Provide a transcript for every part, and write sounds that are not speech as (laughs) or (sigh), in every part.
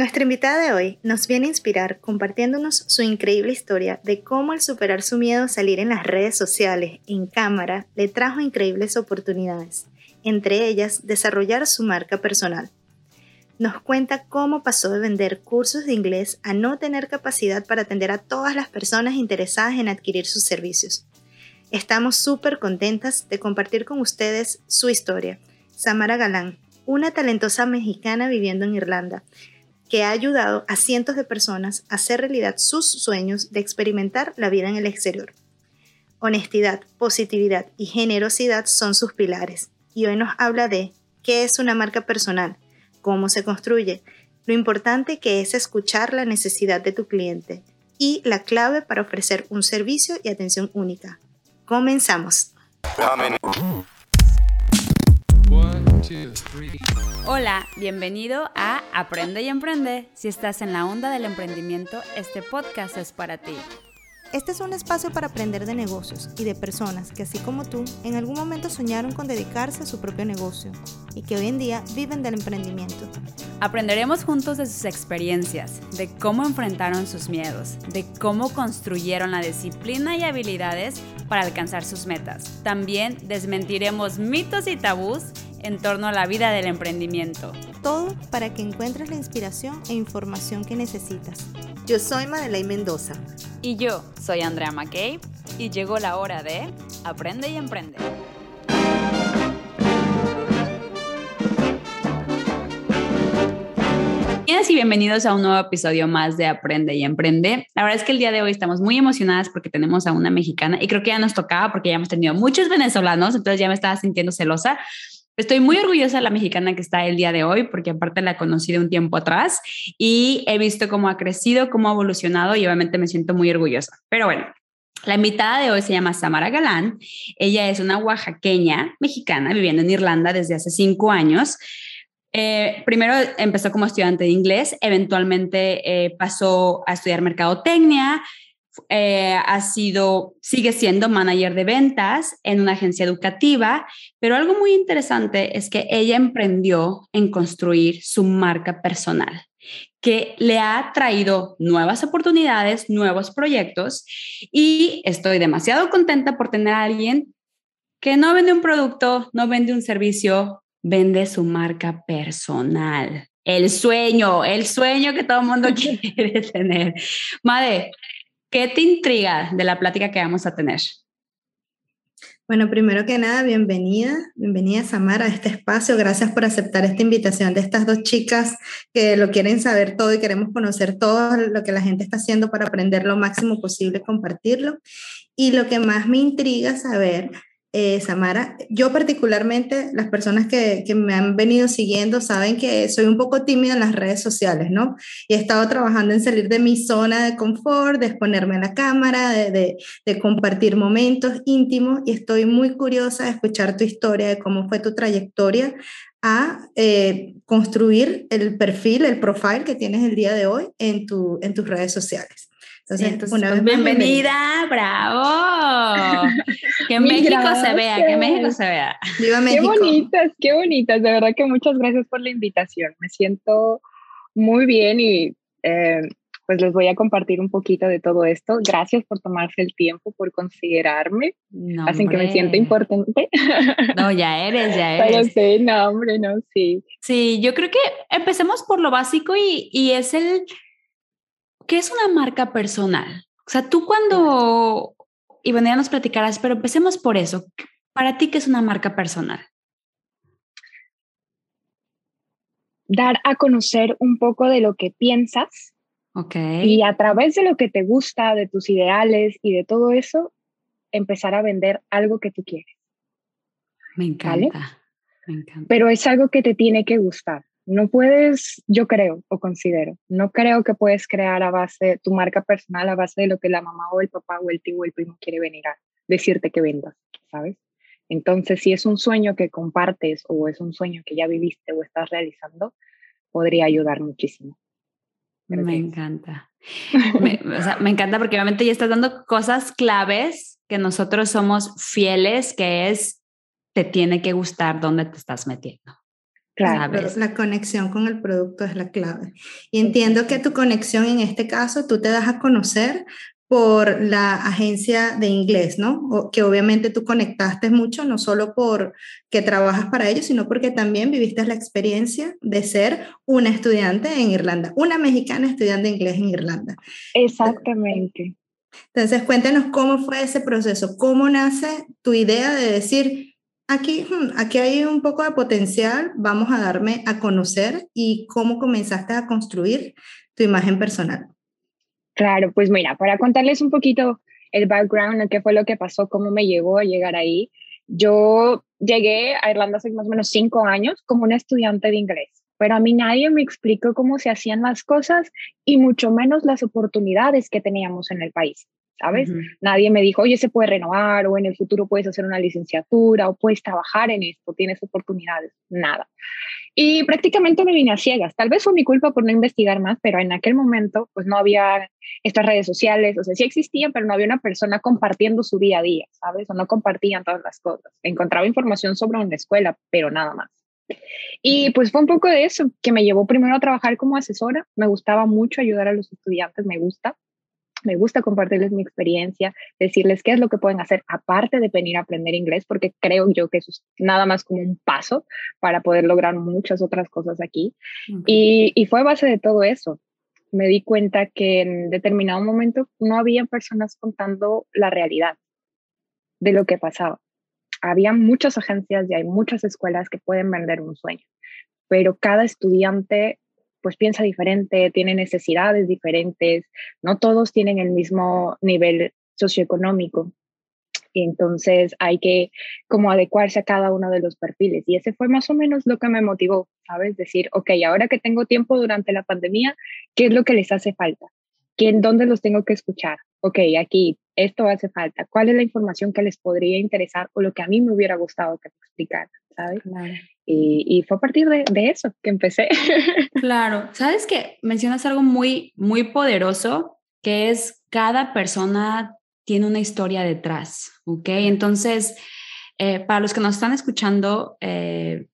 Nuestra invitada de hoy nos viene a inspirar compartiéndonos su increíble historia de cómo al superar su miedo a salir en las redes sociales, en cámara, le trajo increíbles oportunidades, entre ellas desarrollar su marca personal. Nos cuenta cómo pasó de vender cursos de inglés a no tener capacidad para atender a todas las personas interesadas en adquirir sus servicios. Estamos súper contentas de compartir con ustedes su historia. Samara Galán, una talentosa mexicana viviendo en Irlanda, que ha ayudado a cientos de personas a hacer realidad sus sueños de experimentar la vida en el exterior. Honestidad, positividad y generosidad son sus pilares, y hoy nos habla de qué es una marca personal, cómo se construye, lo importante que es escuchar la necesidad de tu cliente y la clave para ofrecer un servicio y atención única. Comenzamos. Hola, bienvenido a Aprende y Emprende. Si estás en la onda del emprendimiento, este podcast es para ti. Este es un espacio para aprender de negocios y de personas que, así como tú, en algún momento soñaron con dedicarse a su propio negocio y que hoy en día viven del emprendimiento. Aprenderemos juntos de sus experiencias, de cómo enfrentaron sus miedos, de cómo construyeron la disciplina y habilidades para alcanzar sus metas. También desmentiremos mitos y tabús en torno a la vida del emprendimiento. Todo para que encuentres la inspiración e información que necesitas. Yo soy Madeleine Mendoza. Y yo soy Andrea McCabe y llegó la hora de Aprende y Emprende. Y bienvenidos a un nuevo episodio más de Aprende y Emprende. La verdad es que el día de hoy estamos muy emocionadas porque tenemos a una mexicana y creo que ya nos tocaba porque ya hemos tenido muchos venezolanos, entonces ya me estaba sintiendo celosa, Estoy muy orgullosa de la mexicana que está el día de hoy, porque aparte la conocí de un tiempo atrás y he visto cómo ha crecido, cómo ha evolucionado y obviamente me siento muy orgullosa. Pero bueno, la invitada de hoy se llama Samara Galán. Ella es una oaxaqueña mexicana viviendo en Irlanda desde hace cinco años. Eh, primero empezó como estudiante de inglés, eventualmente eh, pasó a estudiar mercadotecnia, eh, ha sido, sigue siendo manager de ventas en una agencia educativa, pero algo muy interesante es que ella emprendió en construir su marca personal que le ha traído nuevas oportunidades, nuevos proyectos y estoy demasiado contenta por tener a alguien que no vende un producto, no vende un servicio, vende su marca personal. El sueño, el sueño que todo el mundo (laughs) quiere tener. Madre, ¿Qué te intriga de la plática que vamos a tener? Bueno, primero que nada, bienvenida, bienvenida Samara a este espacio. Gracias por aceptar esta invitación de estas dos chicas que lo quieren saber todo y queremos conocer todo lo que la gente está haciendo para aprender lo máximo posible, compartirlo. Y lo que más me intriga saber eh, Samara, yo particularmente, las personas que, me han venido siguiendo saben que soy un poco tímida en las redes sociales, ¿no? Y he estado trabajando en salir de mi zona de confort, de exponerme a la cámara, de, de, de compartir momentos íntimos y estoy muy curiosa de escuchar tu historia, de cómo fue tu trayectoria a eh, construir el perfil, el profile que tienes el día de hoy en, tu, en tus redes sociales. Entonces, una pues, vez bienvenida, bravo. (laughs) que México se vea, que México se vea. Viva México. Qué bonitas, qué bonitas. De verdad que muchas gracias por la invitación. Me siento muy bien y eh, pues les voy a compartir un poquito de todo esto. Gracias por tomarse el tiempo, por considerarme. No, Hacen que me sienta importante. (laughs) No, ya eres, ya eres. Pero sí, no, hombre, no, sí. Sí, yo creo que empecemos por lo básico y, y es el ¿qué es una marca personal? O sea, tú cuando, y bueno, ya nos platicarás, pero empecemos por eso. Para ti, ¿qué es una marca personal? Dar a conocer un poco de lo que piensas. Ok. Y a través de lo que te gusta, de tus ideales y de todo eso, empezar a vender algo que tú quieres. Me encanta. Me encanta. Pero es algo que te tiene que gustar. No puedes, yo creo o considero, no creo que puedes crear a base tu marca personal a base de lo que la mamá o el papá o el tío o el primo quiere venir a decirte que vendas, ¿sabes? Entonces, si es un sueño que compartes o es un sueño que ya viviste o estás realizando, podría ayudar muchísimo. me encanta. me, me encanta porque obviamente ya estás dando cosas claves que nosotros somos fieles, que es, te tiene que gustar dónde te estás metiendo. Claro. La conexión con el producto es la clave. Y entiendo que tu conexión en este caso, tú te das a conocer por la agencia de inglés, ¿no? que obviamente tú conectaste mucho, no solo por que trabajas para ellos, sino porque también viviste la experiencia de ser una estudiante en Irlanda, una mexicana estudiando inglés en Irlanda. Exactamente. Entonces, cuéntanos cómo fue ese proceso, cómo nace tu idea de decir, aquí, hmm, aquí hay un poco de potencial, vamos a darme a conocer y cómo comenzaste a construir tu imagen personal. Claro, pues mira, para contarles un poquito el background, qué fue lo que pasó, cómo me llegó a llegar ahí. Yo llegué a Irlanda hace más o menos cinco años como una estudiante de inglés, pero a mí nadie me explicó cómo se hacían las cosas y mucho menos las oportunidades que teníamos en el país. ¿Sabes? Nadie me dijo, oye, se puede renovar o en el futuro puedes hacer una licenciatura o puedes trabajar en esto, tienes oportunidades, nada. Y prácticamente me vine a ciegas. Tal vez fue mi culpa por no investigar más, pero en aquel momento pues no había estas redes sociales, o sea, sí existían, pero no había una persona compartiendo su día a día, ¿sabes? O no compartían todas las cosas. Encontraba información sobre una escuela, pero nada más. Y pues fue un poco de eso que me llevó primero a trabajar como asesora. Me gustaba mucho ayudar a los estudiantes, me gusta me gusta compartirles mi experiencia, decirles qué es lo que pueden hacer aparte de venir a aprender inglés, porque creo yo que eso es nada más como un paso para poder lograr muchas otras cosas aquí. Y, y fue a base de todo eso. Me di cuenta que en determinado momento no había personas contando la realidad de lo que pasaba. Había muchas agencias y hay muchas escuelas que pueden vender un sueño, pero cada estudiante pues piensa diferente, tiene necesidades diferentes, no todos tienen el mismo nivel socioeconómico. Entonces hay que como adecuarse a cada uno de los perfiles. Y ese fue más o menos lo que me motivó, ¿sabes? Decir, ok, ahora que tengo tiempo durante la pandemia, ¿qué es lo que les hace falta? ¿Quién, ¿Dónde los tengo que escuchar? Ok, aquí, esto hace falta. ¿Cuál es la información que les podría interesar o lo que a mí me hubiera gustado que me explicaran? ¿Sabes? Y, fue a partir de, eso que empecé. (laughs) Claro, sabes que mencionas algo muy, muy poderoso, que es cada persona tiene una historia detrás, ¿ok? Entonces, eh, para los que nos están escuchando, eh,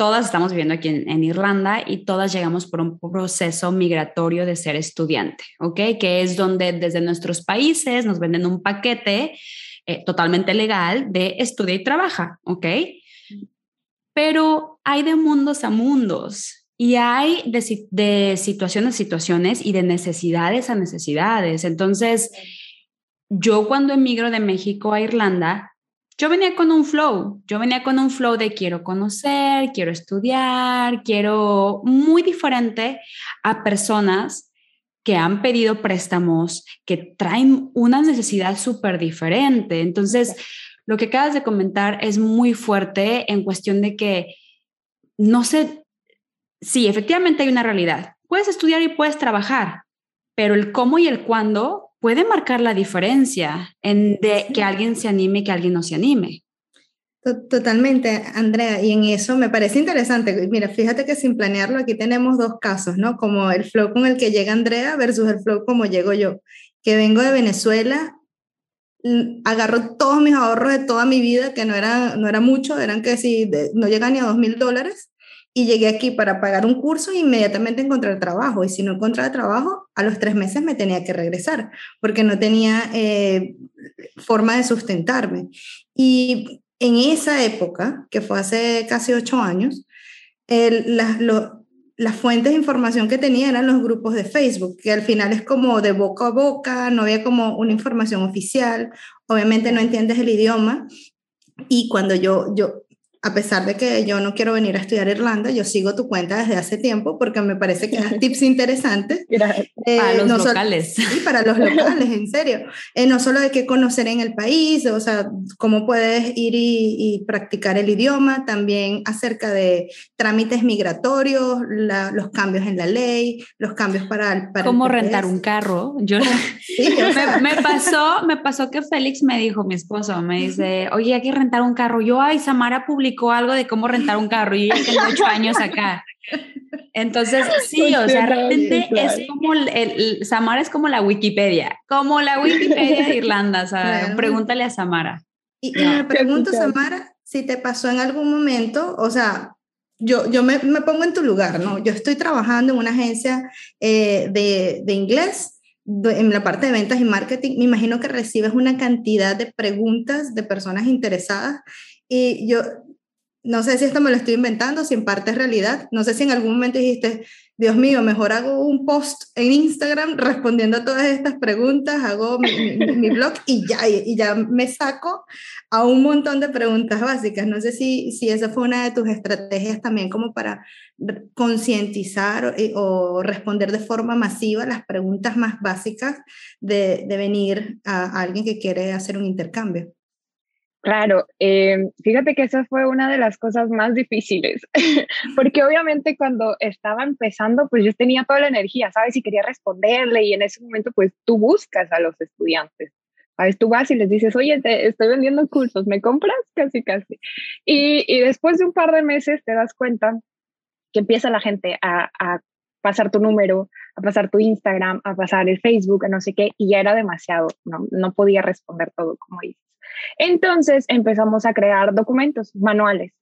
todas estamos viviendo aquí en, Irlanda y todas llegamos por un proceso migratorio de ser estudiante, ¿ok? Que es donde desde nuestros países nos venden un paquete eh, totalmente legal de estudia y trabaja, ¿ok? pero hay de mundos a mundos y hay de, situaciones a situaciones y de necesidades a necesidades. Entonces, yo cuando emigro de México a Irlanda, yo venía con un flow, yo venía con un flow de quiero conocer, quiero estudiar, quiero muy diferente a personas que han pedido préstamos, que traen una necesidad súper diferente. Entonces, lo que acabas de comentar es muy fuerte en cuestión de que no sé, sí, efectivamente hay una realidad. Puedes estudiar y puedes trabajar, pero el cómo y el cuándo puede marcar la diferencia en de que alguien se anime y que alguien no se anime. Totalmente, Andrea, y en eso me parece interesante. Mira, fíjate que sin planearlo aquí tenemos dos casos, ¿no? Como el flow con el que llega Andrea versus el flow como llego yo, que vengo de Venezuela agarro todos mis ahorros de toda mi vida, que no era, no era mucho, eran que si no llegan ni a dos mil dólares, y llegué aquí para pagar un curso e inmediatamente encontré trabajo. Y si no encontraba trabajo, a los tres meses me tenía que regresar, porque no tenía eh, forma de sustentarme. Y en esa época, que fue hace casi ocho años, el, las fuentes de información que tenía eran los grupos de Facebook, que al final es como de boca a boca, no había como una información oficial, obviamente no entiendes el idioma. Y cuando yo, yo a pesar de que yo no quiero venir a estudiar Irlanda, yo sigo tu cuenta desde hace tiempo porque me parece que das (laughs) tips interesantes. Eh, para los locales. (laughs) Sí, para los locales, en serio. Eh, no solo de qué conocer en el país, o sea, cómo puedes ir y, practicar el idioma, también acerca de trámites migratorios, los cambios en la ley, los cambios para... para cómo rentar un carro. Yo, (laughs) me, me, pasó, me pasó que Félix me dijo, mi esposo, me dice, oye, hay que rentar un carro. Yo, ay, Samara publicó algo de cómo rentar un carro y yo tengo ocho años acá. Entonces, sí, o sea, realmente es como el, Samara es como la Wikipedia, como la Wikipedia de Irlanda, o sea, pregúntale a Samara. Y, me pregunto, Samara, si te pasó en algún momento, o sea, yo, yo me, me, pongo en tu lugar, ¿no? Yo estoy trabajando en una agencia eh, de, de inglés en la parte de ventas y marketing, me imagino que recibes una cantidad de preguntas de personas interesadas y yo no sé si esto me lo estoy inventando, si en parte es realidad, no sé si en algún momento dijiste, Dios mío, mejor hago un post en Instagram respondiendo a todas estas preguntas, hago mi, blog y ya, y ya me saco a un montón de preguntas básicas. No sé si, si esa fue una de tus estrategias también como para concientizar o, responder de forma masiva las preguntas más básicas de, de venir a, alguien que quiere hacer un intercambio. Claro, eh, fíjate que esa fue una de las cosas más difíciles, (laughs) porque obviamente cuando estaba empezando, pues yo tenía toda la energía, ¿sabes? Y quería responderle y en ese momento, pues tú buscas a los estudiantes, ¿sabes? Tú vas y les dices, oye, te estoy vendiendo cursos, ¿me compras? Casi, casi. Y, y después de un par de meses te das cuenta que empieza la gente a, a pasar tu número, a pasar tu Instagram, a pasar el Facebook, a no sé qué, y ya era demasiado, no, no podía responder todo como dices. Entonces empezamos a crear documentos, manuales,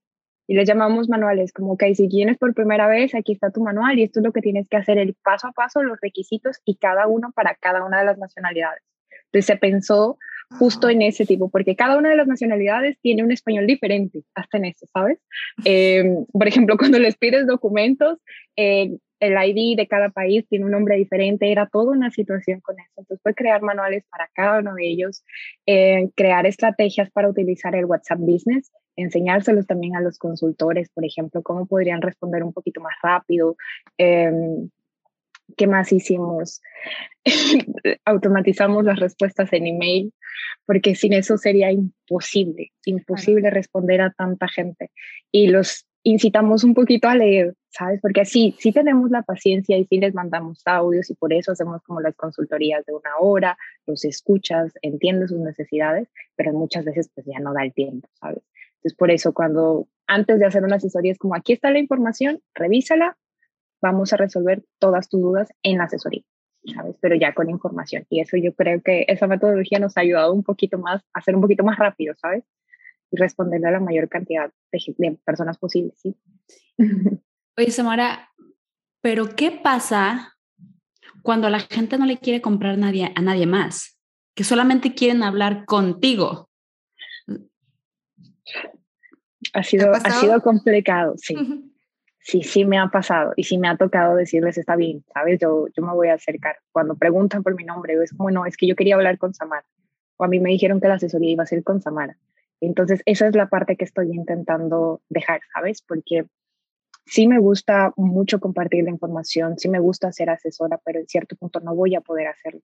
y les llamamos manuales, como que si vienes por primera vez, aquí está tu manual y esto es lo que tienes que hacer, el paso a paso, los requisitos y cada uno para cada una de las nacionalidades. Entonces se pensó justo en ese tipo, porque cada una de las nacionalidades tiene un español diferente, hasta en eso, ¿sabes? Eh, por ejemplo, (laughs) cuando les pides documentos, eh, el ID de cada país tiene un nombre diferente, era toda una situación con eso. Entonces fue crear manuales para cada uno de ellos, eh, crear estrategias para utilizar el WhatsApp Business, enseñárselos también a los consultores, por ejemplo, cómo podrían responder un poquito más rápido. Em, ¿Qué más hicimos? (laughs) Automatizamos las respuestas en email, porque sin eso sería imposible, imposible responder a tanta gente. Y los incitamos un poquito a leer, ¿sabes? Porque sí, sí tenemos la paciencia y sí les mandamos audios y por eso hacemos como las consultorías de una hora, los escuchas, entiendes sus necesidades, pero muchas veces pues ya no da el tiempo, ¿sabes? Entonces por eso cuando antes de hacer una asesoría es como aquí está la información, revísala, vamos a resolver todas tus dudas en la asesoría. ¿sabes? Pero ya con información. Y eso yo creo que esa metodología nos ha ayudado un poquito más a ser un poquito más rápido, ¿sabes? Y responderle a la mayor cantidad de, personas posibles. ¿sí? (laughs) Oye, Samara, pero ¿qué pasa cuando la gente no le quiere comprar nadie, a nadie más? Que solamente quieren hablar contigo. Ha sido, ha, sido complicado, sí. Sí, sí me ha pasado y sí me ha tocado decirles, está bien, ¿sabes? Yo, yo me voy a acercar. Cuando preguntan por mi nombre, es como, no, es que yo quería hablar con Samara. O a mí me dijeron que la asesoría iba a ser con Samara. Entonces, esa es la parte que estoy intentando dejar, ¿sabes? Porque sí me gusta mucho compartir la información, sí me gusta ser asesora, pero en cierto punto no voy a poder hacerlo.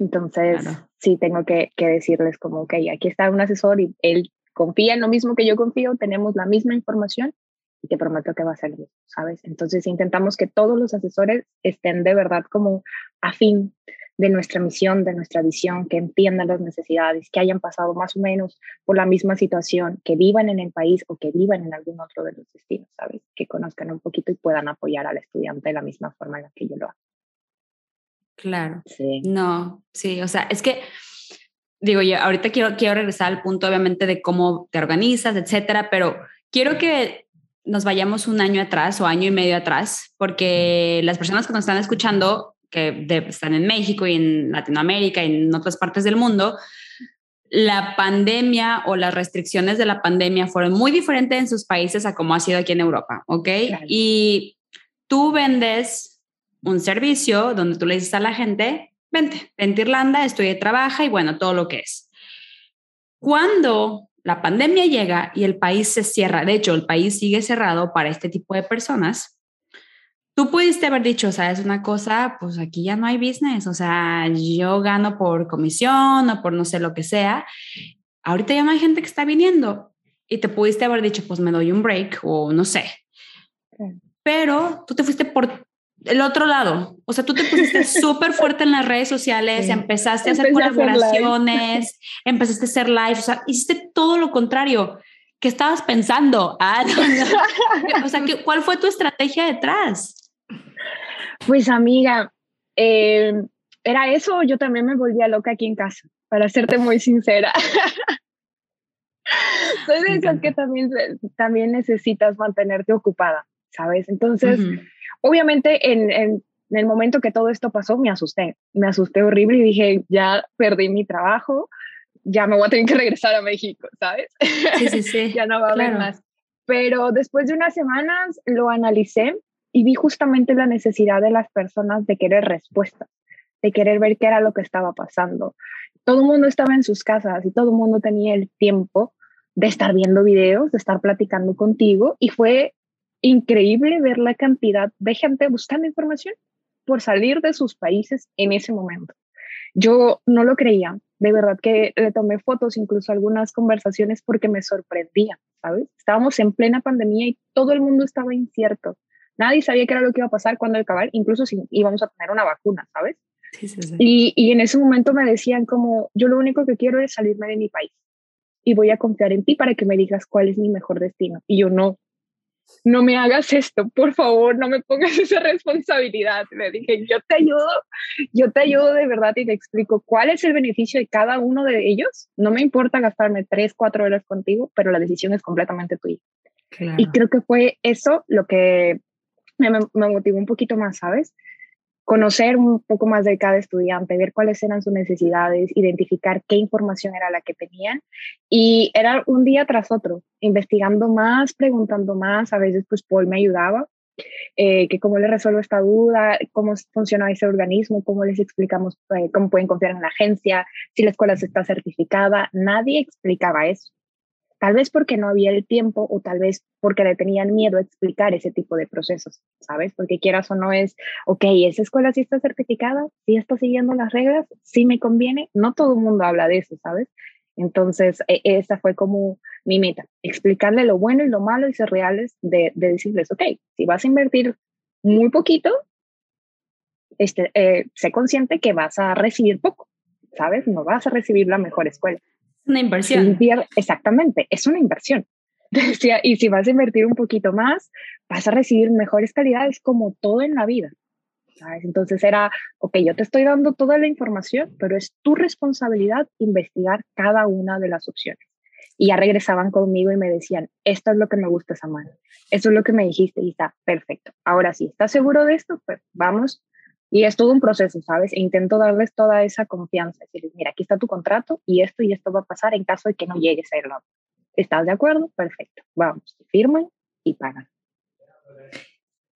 Entonces, sí tengo que, que, decirles como, ok, aquí está un asesor y él confía en lo mismo que yo confío, tenemos la misma información y te prometo que va a ser bien, ¿sabes? Entonces, intentamos que todos los asesores estén de verdad como afín de nuestra misión, de nuestra visión, que entiendan las necesidades, que hayan pasado más o menos por la misma situación, que vivan en el país o que vivan en algún otro de los destinos, ¿sabes? Que conozcan un poquito y puedan apoyar al estudiante de la misma forma en la que yo lo hago. Claro. Sí. No, sí, o sea, es que digo, yo ahorita quiero, quiero regresar al punto, obviamente, de cómo te organizas, etcétera, pero quiero que nos vayamos un año atrás o año y medio atrás, porque las personas que nos están escuchando que están en México y en Latinoamérica y en otras partes del mundo, la pandemia o las restricciones de la pandemia fueron muy diferentes en sus países a como ha sido aquí en Europa, ¿ok? Y tú vendes un servicio donde tú le dices a la gente, vente, vente a Irlanda, estudia, trabaja y bueno, todo lo que es. Cuando la pandemia llega y el país se cierra, de hecho, el país sigue cerrado para este tipo de personas, tú pudiste haber dicho, o sea, es una cosa, pues aquí ya no hay business, o sea, yo gano por comisión o por no sé lo que sea. Ahorita ya no hay gente que está viniendo y te pudiste haber dicho, pues me doy un break o no sé. Pero tú te fuiste por el otro lado, o sea, tú te pusiste (laughs) súper fuerte en las redes sociales, empezaste a hacer colaboraciones, (laughs) empezaste a hacer live, o sea, hiciste todo lo contrario. ¿Qué estabas pensando? Ah, (laughs) O sea, ¿cuál fue tu estrategia detrás? Pues amiga, eh, era eso, yo también me volvía loca aquí en casa, para serte muy sincera. (laughs) soy de esas que también, también necesitas mantenerte ocupada, ¿sabes? Entonces, obviamente en, en, el momento que todo esto pasó, me asusté, me asusté horrible y dije, ya perdí mi trabajo, ya me voy a tener que regresar a México, ¿sabes? Sí, sí, sí. (laughs) ya no va a haber más. Pero después de unas semanas lo analicé y vi justamente la necesidad de las personas de querer respuestas, de querer ver qué era lo que estaba pasando. Todo el mundo estaba en sus casas y todo el mundo tenía el tiempo de estar viendo videos, de estar platicando contigo y fue increíble ver la cantidad de gente buscando información por salir de sus países en ese momento. Yo no lo creía, de verdad que le tomé fotos, incluso algunas conversaciones porque me sorprendía, ¿sabes? Estábamos en plena pandemia y todo el mundo estaba incierto. Nadie sabía qué era lo que iba a pasar cuando acabar, incluso si íbamos a tener una vacuna, ¿sabes? Sí, sí, sí. Y, y en ese momento me decían como, yo lo único que quiero es salirme de mi país y voy a confiar en ti para que me digas cuál es mi mejor destino. Y yo no, no me hagas esto, por favor, no me pongas (laughs) esa responsabilidad. Le dije, yo te ayudo, yo te ayudo de verdad y te explico cuál es el beneficio de cada uno de ellos. No me importa gastarme tres, cuatro horas contigo, pero la decisión es completamente tuya. Y creo que fue eso lo que me, motivó un poquito más, ¿sabes? conocer un poco más de cada estudiante, ver cuáles eran sus necesidades, identificar qué información era la que tenían y era un día tras otro, investigando más, preguntando más, a veces pues Paul me ayudaba, eh, que cómo le resuelvo esta duda, cómo funciona ese organismo, cómo les explicamos eh, cómo pueden confiar en la agencia, si la escuela está certificada, nadie explicaba eso. Tal vez porque no había el tiempo o tal vez porque le tenían miedo a explicar ese tipo de procesos, ¿sabes? Porque quieras o no es, ok, esa escuela sí está certificada, sí está siguiendo las reglas, sí me conviene. No todo el mundo habla de eso, ¿sabes? Entonces, e, esa fue como mi meta, explicarle lo bueno y lo malo y ser reales de, de decirles, ok, si vas a invertir muy poquito, este, eh, sé consciente que vas a recibir poco, ¿sabes? No vas a recibir la mejor escuela. Una inversión. Exactamente, es una inversión. (laughs) Y si vas a invertir un poquito más, vas a recibir mejores calidades como todo en la vida. ¿sabes? Entonces era, ok, yo te estoy dando toda la información, pero es tu responsabilidad investigar cada una de las opciones. Y ya regresaban conmigo y me decían, esto es lo que me gusta, Samantha, esto es lo que me dijiste y está perfecto. Ahora sí, ¿estás seguro de esto? Pues vamos y es todo un proceso, ¿sabes? E intento darles toda esa confianza, decirles, mira, aquí está tu contrato y esto y esto va a pasar en caso de que no llegues a irlo. ¿Estás de acuerdo? Perfecto. Vamos, firman y pagan.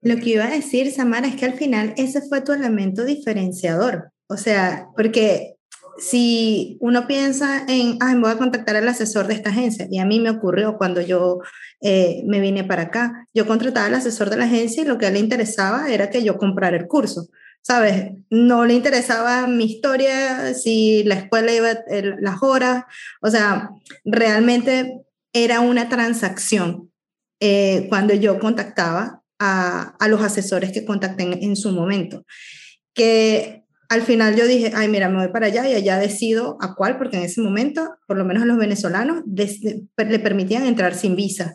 Lo que iba a decir, Samara, es que al final ese fue tu elemento diferenciador. O sea, porque si uno piensa en, ah, me voy a contactar al asesor de esta agencia, y a mí me ocurrió cuando yo eh, me vine para acá, yo contrataba al asesor de la agencia y lo que a él le interesaba era que yo comprara el curso. ¿Sabes? No le interesaba mi historia, si la escuela iba las horas, o sea, realmente era una transacción eh, cuando yo contactaba a, a, los asesores que contacté en, su momento. Que al final yo dije, ay, mira, me voy para allá y allá decido a cuál, porque en ese momento, por lo menos los venezolanos, le permitían entrar sin visa.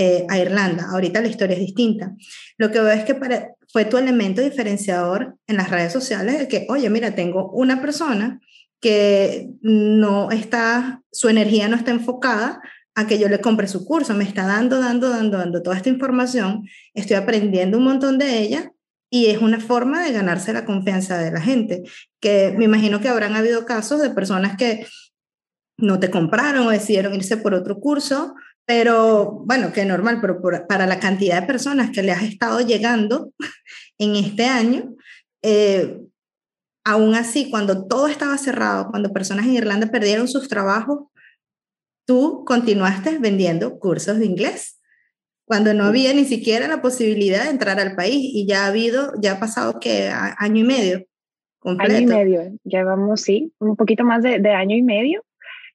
Eh, a Irlanda. Ahorita la historia es distinta. Lo que veo es que para, fue tu elemento diferenciador en las redes sociales, de que, oye, mira, tengo una persona que no está, su energía no está enfocada a que yo le compre su curso, me está dando, dando, dando, dando toda esta información, estoy aprendiendo un montón de ella y es una forma de ganarse la confianza de la gente, que me imagino que habrán habido casos de personas que no te compraron o decidieron irse por otro curso pero bueno, que normal, pero para la cantidad de personas que le has estado llegando (laughs) en este año, eh, aún así, cuando todo estaba cerrado, cuando personas en Irlanda perdieron sus trabajos, tú continuaste vendiendo cursos de inglés, cuando no había ni siquiera la posibilidad de entrar al país y ya ha habido, ya ha pasado que año y medio. Completo. Año y medio, llevamos, sí, un poquito más de, de año y medio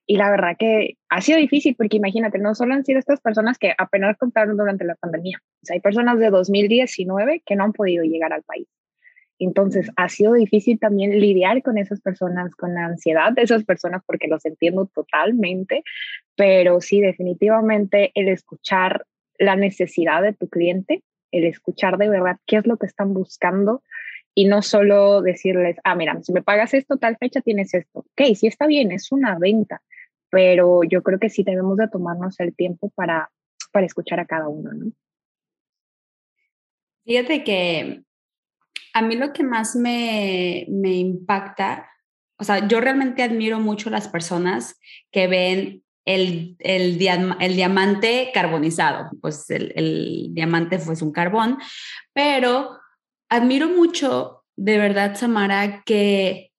y la verdad que ha sido difícil porque imagínate, no solo han sido estas personas que apenas compraron durante la pandemia, hay personas de 2019 que no han podido llegar al país. Entonces, ha sido difícil también lidiar con esas personas, con la ansiedad de esas personas, porque los entiendo totalmente, pero sí, definitivamente el escuchar la necesidad de tu cliente, el escuchar de verdad qué es lo que están buscando y no solo decirles, ah, mira, si me pagas esto, tal fecha tienes esto. Ok, sí está bien, es una venta, pero yo creo que sí debemos de tomarnos el tiempo para, para escuchar a cada uno, ¿no? Fíjate que a mí lo que más me, me impacta, o sea, yo realmente admiro mucho las personas que ven el, el, el, diamante carbonizado, pues el, el diamante fue un carbón, pero admiro mucho, de verdad, Samara, que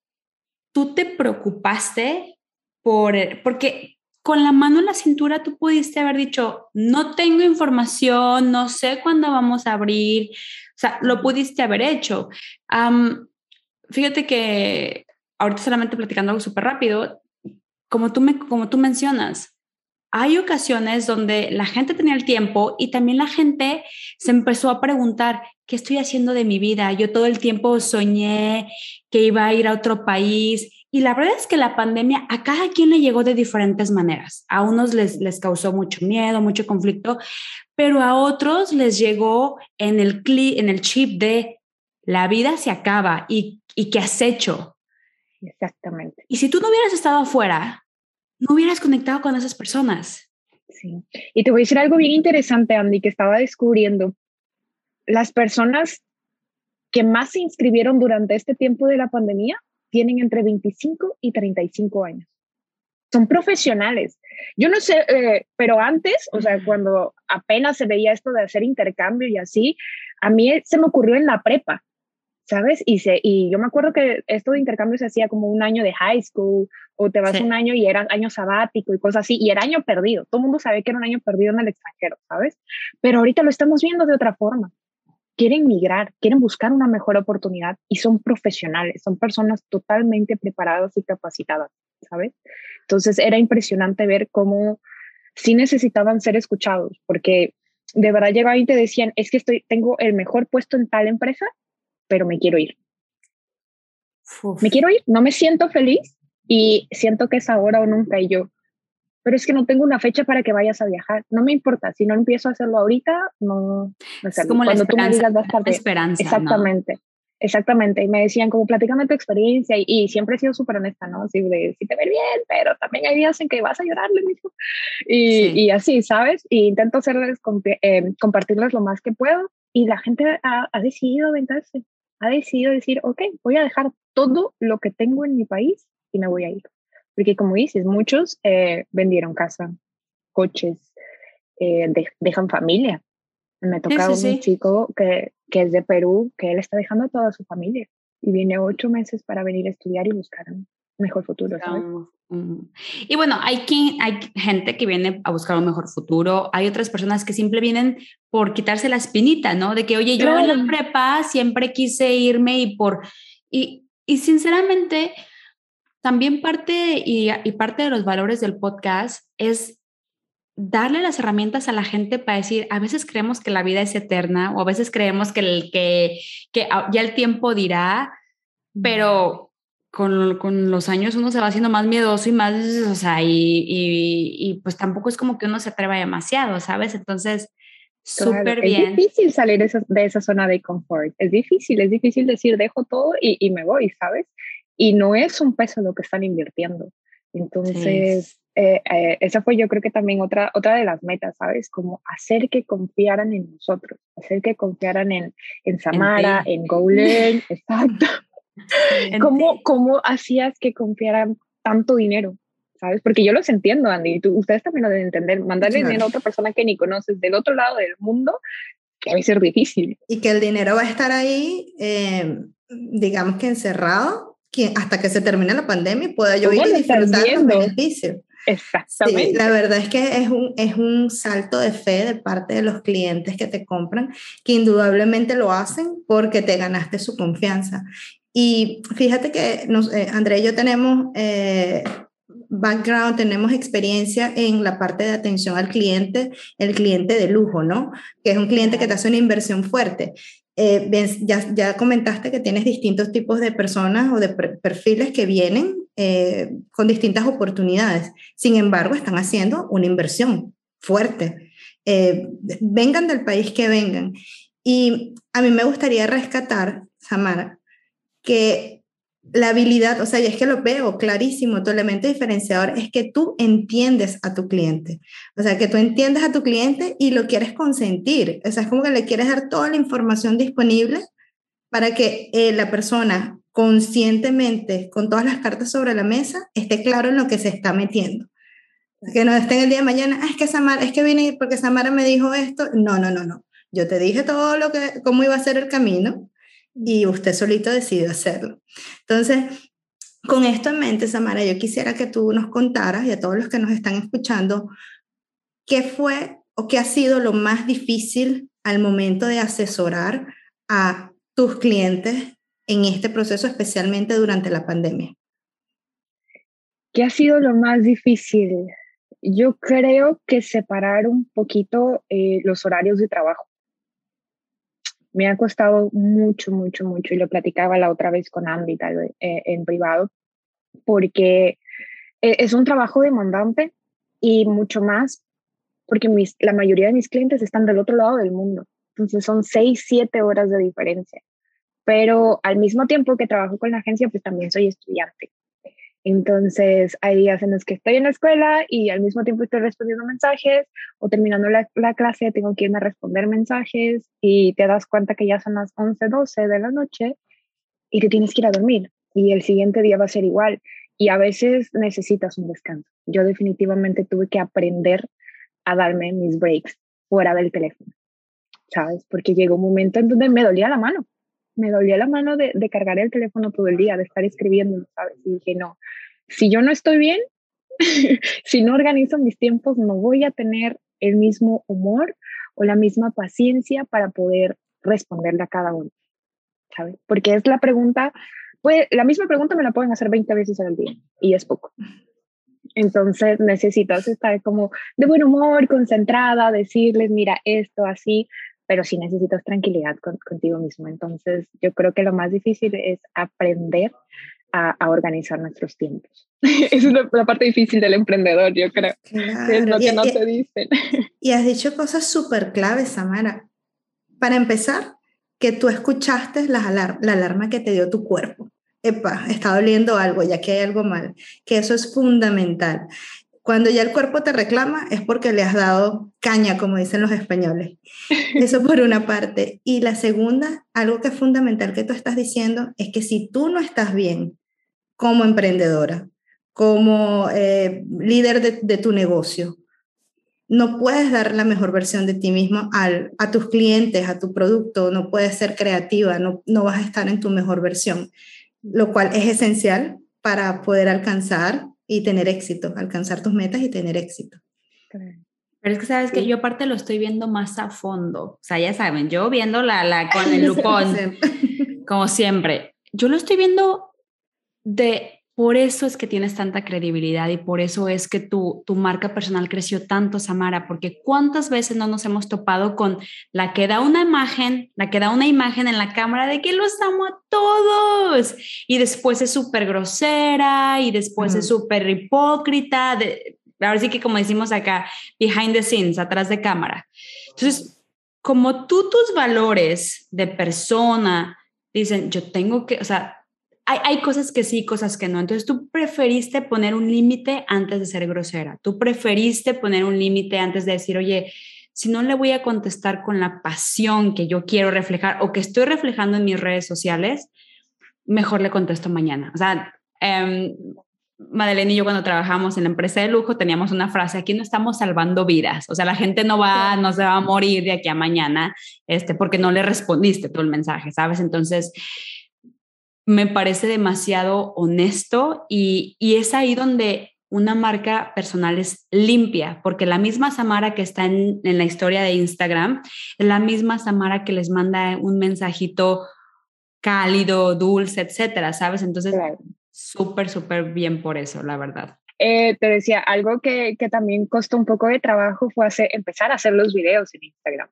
tú te preocupaste por, porque con la mano en la cintura tú pudiste haber dicho, no tengo información, no sé cuándo vamos a abrir, o sea, lo pudiste haber hecho. fíjate que ahorita solamente platicando algo súper rápido, como tú, me, como tú mencionas, hay ocasiones donde la gente tenía el tiempo y también la gente se empezó a preguntar, ¿qué estoy haciendo de mi vida? Yo todo el tiempo soñé que iba a ir a otro país y la verdad es que la pandemia a cada quien le llegó de diferentes maneras. A unos les, les causó mucho miedo, mucho conflicto, pero a otros les llegó en el, en el chip de la vida se acaba y, y qué has hecho. Exactamente. Y si tú no hubieras estado afuera, no hubieras conectado con esas personas. Sí. Y te voy a decir algo bien interesante, Andy, que estaba descubriendo. Las personas que más se inscribieron durante este tiempo de la pandemia tienen entre 25 y 35 años. Son profesionales. Yo no sé, eh, pero antes, o sea, cuando apenas se veía esto de hacer intercambio y así, a mí se me ocurrió en la prepa, ¿sabes? Y, se, y yo me acuerdo que esto de intercambio se hacía como un año de high school o te vas un año y era año sabático y cosas así, y era año perdido. Todo el mundo sabe que era un año perdido en el extranjero, ¿sabes? Pero ahorita lo estamos viendo de otra forma quieren migrar, quieren buscar una mejor oportunidad y son profesionales, son personas totalmente preparadas y capacitadas, ¿sabes? Entonces era impresionante ver cómo sí necesitaban ser escuchados, porque de verdad llegaban y te decían, es que estoy, tengo el mejor puesto en tal empresa, pero me quiero ir. Me quiero ir, no me siento feliz y siento que es ahora o nunca y yo, pero es que no tengo una fecha para que vayas a viajar. No me importa, si no empiezo a hacerlo ahorita, no, no. Es como Cuando tú me digas, vas a esperanza. Exactamente. Exactamente, y me decían como platícame tu experiencia y, siempre he sido súper honesta, ¿no? Así de, si te ve bien, pero también hay días en que vas a llorarle, mismo. Y, y así, ¿sabes? Y intento hacerles, eh, compartirles lo más que puedo y la gente ha, ha decidido aventarse, ha decidido decir, ok, voy a dejar todo lo que tengo en mi país y me voy a ir. Porque como dices, muchos eh, vendieron casa, coches, eh, dejan familia. Me toca un chico que, que es de Perú, que él está dejando a toda su familia y viene ocho meses para venir a estudiar y buscar un mejor futuro. Y bueno, hay, quien, hay gente que viene a buscar un mejor futuro, hay otras personas que siempre vienen por quitarse la espinita, ¿no? De que, oye, yo en la prepa siempre quise irme y por... Y, y sinceramente, también parte y, parte de los valores del podcast es darle las herramientas a la gente para decir, a veces creemos que la vida es eterna o a veces creemos que, el, que, que ya el tiempo dirá, pero con, con, los años uno se va haciendo más miedoso y más, o sea, y, y, pues tampoco es como que uno se atreva demasiado, ¿sabes? Entonces, súper bien. Es difícil salir de esa, de esa, zona de confort, es difícil, es difícil decir, dejo todo y, y me voy, ¿sabes? Y no es un peso lo que están invirtiendo. Entonces, eh, eh, esa fue yo creo que también otra, otra de las metas, ¿sabes? Como hacer que confiaran en nosotros, hacer que confiaran en, en Samara, en, (laughs) en exacto. ¿Cómo, ¿Cómo hacías que confiaran tanto dinero? ¿Sabes? Porque yo los entiendo, Andy, y tú, ustedes también lo deben entender. Mandarle dinero a otra persona que ni conoces del otro lado del mundo debe ser difícil. Y que el dinero va a estar ahí, eh, digamos que encerrado hasta que se termine la pandemia pueda yo ir y disfrutar los beneficios. Exactamente. la verdad es que es un, es un salto de fe de parte de los clientes que te compran, que indudablemente lo hacen porque te ganaste su confianza. Y fíjate que nos, eh, André y yo tenemos eh, background, tenemos experiencia en la parte de atención al cliente, el cliente de lujo, ¿no? Que es un cliente que te hace una inversión fuerte. Eh, ya, ya, comentaste que tienes distintos tipos de personas o de perfiles que vienen eh, con distintas oportunidades. Sin embargo, están haciendo una inversión fuerte. Eh, vengan del país que vengan. Y a mí me gustaría rescatar, Samara, que la habilidad, o sea, y es que lo veo clarísimo, tu elemento diferenciador es que tú entiendes a tu cliente, o sea, que tú entiendes a tu cliente y lo quieres consentir, o sea, es como que le quieres dar toda la información disponible para que eh, la persona conscientemente, con todas las cartas sobre la mesa, esté claro en lo que se está metiendo. Que no esté en el día de mañana, ah, es que Samara, es que vine porque Samara me dijo esto. No, no, no, no. Yo te dije todo lo que, cómo iba a ser el camino y usted solito decidió hacerlo. Entonces, con esto en mente, Samara, yo quisiera que tú nos contaras y a todos los que nos están escuchando, ¿qué fue o qué ha sido lo más difícil al momento de asesorar a tus clientes en este proceso, especialmente durante la pandemia? ¿Qué ha sido lo más difícil? Yo creo que separar un poquito eh, los horarios de trabajo me ha costado mucho, mucho, mucho, y lo platicaba la otra vez con Andy tal vez, eh, en privado, porque eh, es un trabajo demandante y mucho más porque la mayoría de mis clientes están del otro lado del mundo. Entonces son seis, siete horas de diferencia. Pero al mismo tiempo que trabajo con la agencia, pues también soy estudiante. Entonces, hay días en los que estoy en la escuela y al mismo tiempo estoy respondiendo mensajes o terminando la, clase tengo que irme a responder mensajes y te das cuenta que ya son las 11, 12 de la noche y te tienes que ir a dormir y el siguiente día va a ser igual y a veces necesitas un descanso. Yo definitivamente tuve que aprender a darme mis breaks fuera del teléfono, ¿sabes? Porque llegó un momento en donde me dolía la mano me dolía la mano de, cargar el teléfono todo el día, de estar escribiendo, ¿sabes? Y dije, no, si yo no estoy bien, (laughs) si no organizo mis tiempos, no voy a tener el mismo humor o la misma paciencia para poder responderle a cada uno, ¿sabes? Porque es la pregunta, pues la misma pregunta me la pueden hacer 20 veces al día y es poco. Entonces necesitas estar como de buen humor, concentrada, decirles, mira, esto así, pero sí necesitas tranquilidad contigo mismo. Entonces, yo creo que lo más difícil es aprender a, organizar nuestros tiempos. (laughs) Es la, parte difícil del emprendedor, yo creo. Es lo que no te dicen. Y has dicho cosas súper claves, Samara. Para empezar, que tú escuchaste la, la alarma que te dio tu cuerpo. Epa, está doliendo algo, ya que hay algo mal. Que eso es fundamental. Cuando ya el cuerpo te reclama es porque le has dado caña, como dicen los españoles. (laughs) Eso por una parte. Y la segunda, algo que es fundamental que tú estás diciendo, es que si tú no estás bien como emprendedora, como eh, líder de, tu negocio, no puedes dar la mejor versión de ti mismo al, a tus clientes, a tu producto, no puedes ser creativa, no, no vas a estar en tu mejor versión, lo cual es esencial para poder alcanzar y tener éxito, alcanzar tus metas y tener éxito. Pero es que sabes que yo aparte lo estoy viendo más a fondo. O sea, ya saben, yo viendo la, la con el (laughs) lupón, como siempre. Yo lo estoy viendo de por eso es que tienes tanta credibilidad y por eso es que tu, tu marca personal creció tanto, Samara, porque cuántas veces no nos hemos topado con la que da una imagen, la que da una imagen en la cámara de que los amo a todos y después es súper grosera y después es súper hipócrita. De, ahora sí que como decimos acá, behind the scenes, atrás de cámara. Entonces, como tú tus valores de persona dicen, yo tengo que, o sea, hay, cosas que sí, cosas que no. Entonces tú preferiste poner un límite antes de ser grosera. Tú preferiste poner un límite antes de decir, oye, si no le voy a contestar con la pasión que yo quiero reflejar o que estoy reflejando en mis redes sociales, mejor le contesto mañana. O sea, eh, Madeleine y yo cuando trabajamos en la empresa de lujo teníamos una frase, aquí no estamos salvando vidas, o sea, la gente no va, no se va a morir de aquí a mañana, este, porque no le respondiste todo el mensaje, ¿sabes? Entonces, me parece demasiado honesto y, es ahí donde una marca personal es limpia, porque la misma Samara que está en, la historia de Instagram es la misma Samara que les manda un mensajito cálido, dulce, etcétera, ¿sabes? Entonces, súper, súper bien por eso, la verdad. Eh, te decía, algo que, que, también costó un poco de trabajo fue hacer, empezar a hacer los videos en Instagram,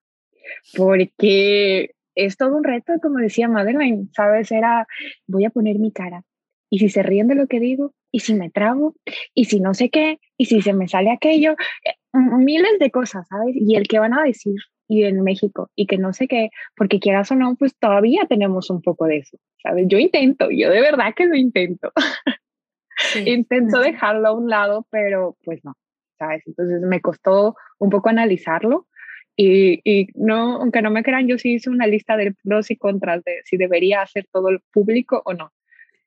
porque es todo un reto, como decía Madeleine, ¿sabes? Era, voy a poner mi cara. Y si se ríen de lo que digo, y si me trago, y si no sé qué, y si se me sale aquello, eh, miles de cosas, ¿sabes? Y el que van a decir, y en México y que no sé qué, porque quieras o no, pues todavía tenemos un poco de eso, ¿sabes? Yo intento, yo de verdad que lo intento. (laughs) intento dejarlo a un lado, pero pues no, ¿sabes? Entonces me costó un poco analizarlo y, y, no, aunque no me crean, yo sí hice una lista de pros y contras de si debería hacer todo el público o no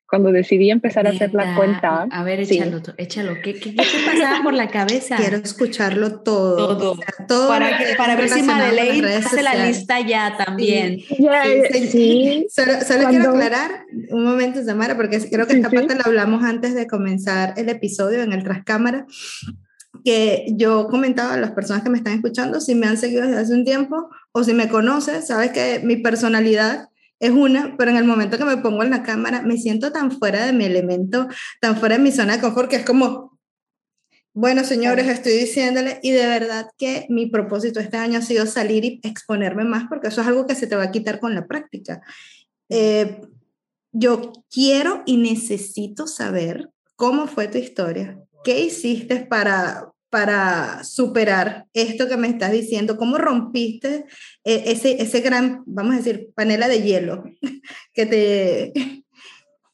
cuando decidí empezar a hacer la cuenta. A ver, échalo, échalo. ¿Qué, qué, te pasaba por la cabeza? Quiero escucharlo todo. Todo. todo para, para ver si Madeleine hace la lista ya también. sí, Solo, quiero aclarar un momento, Samara, porque creo que esta parte la hablamos antes de comenzar el episodio en el Trascámara que yo comentaba a las personas que me están escuchando, si me han seguido desde hace un tiempo o si me conoces, sabes que mi personalidad es una, pero en el momento que me pongo en la cámara me siento tan fuera de mi elemento, tan fuera de mi zona de confort, que es como, bueno, señores, estoy diciéndole, y de verdad que mi propósito este año ha sido salir y exponerme más, porque eso es algo que se te va a quitar con la práctica. Eh, yo quiero y necesito saber cómo fue tu historia, qué hiciste para, para superar esto que me estás diciendo? ¿Cómo rompiste eh, ese, ese gran, vamos a decir, panela de hielo (laughs) que te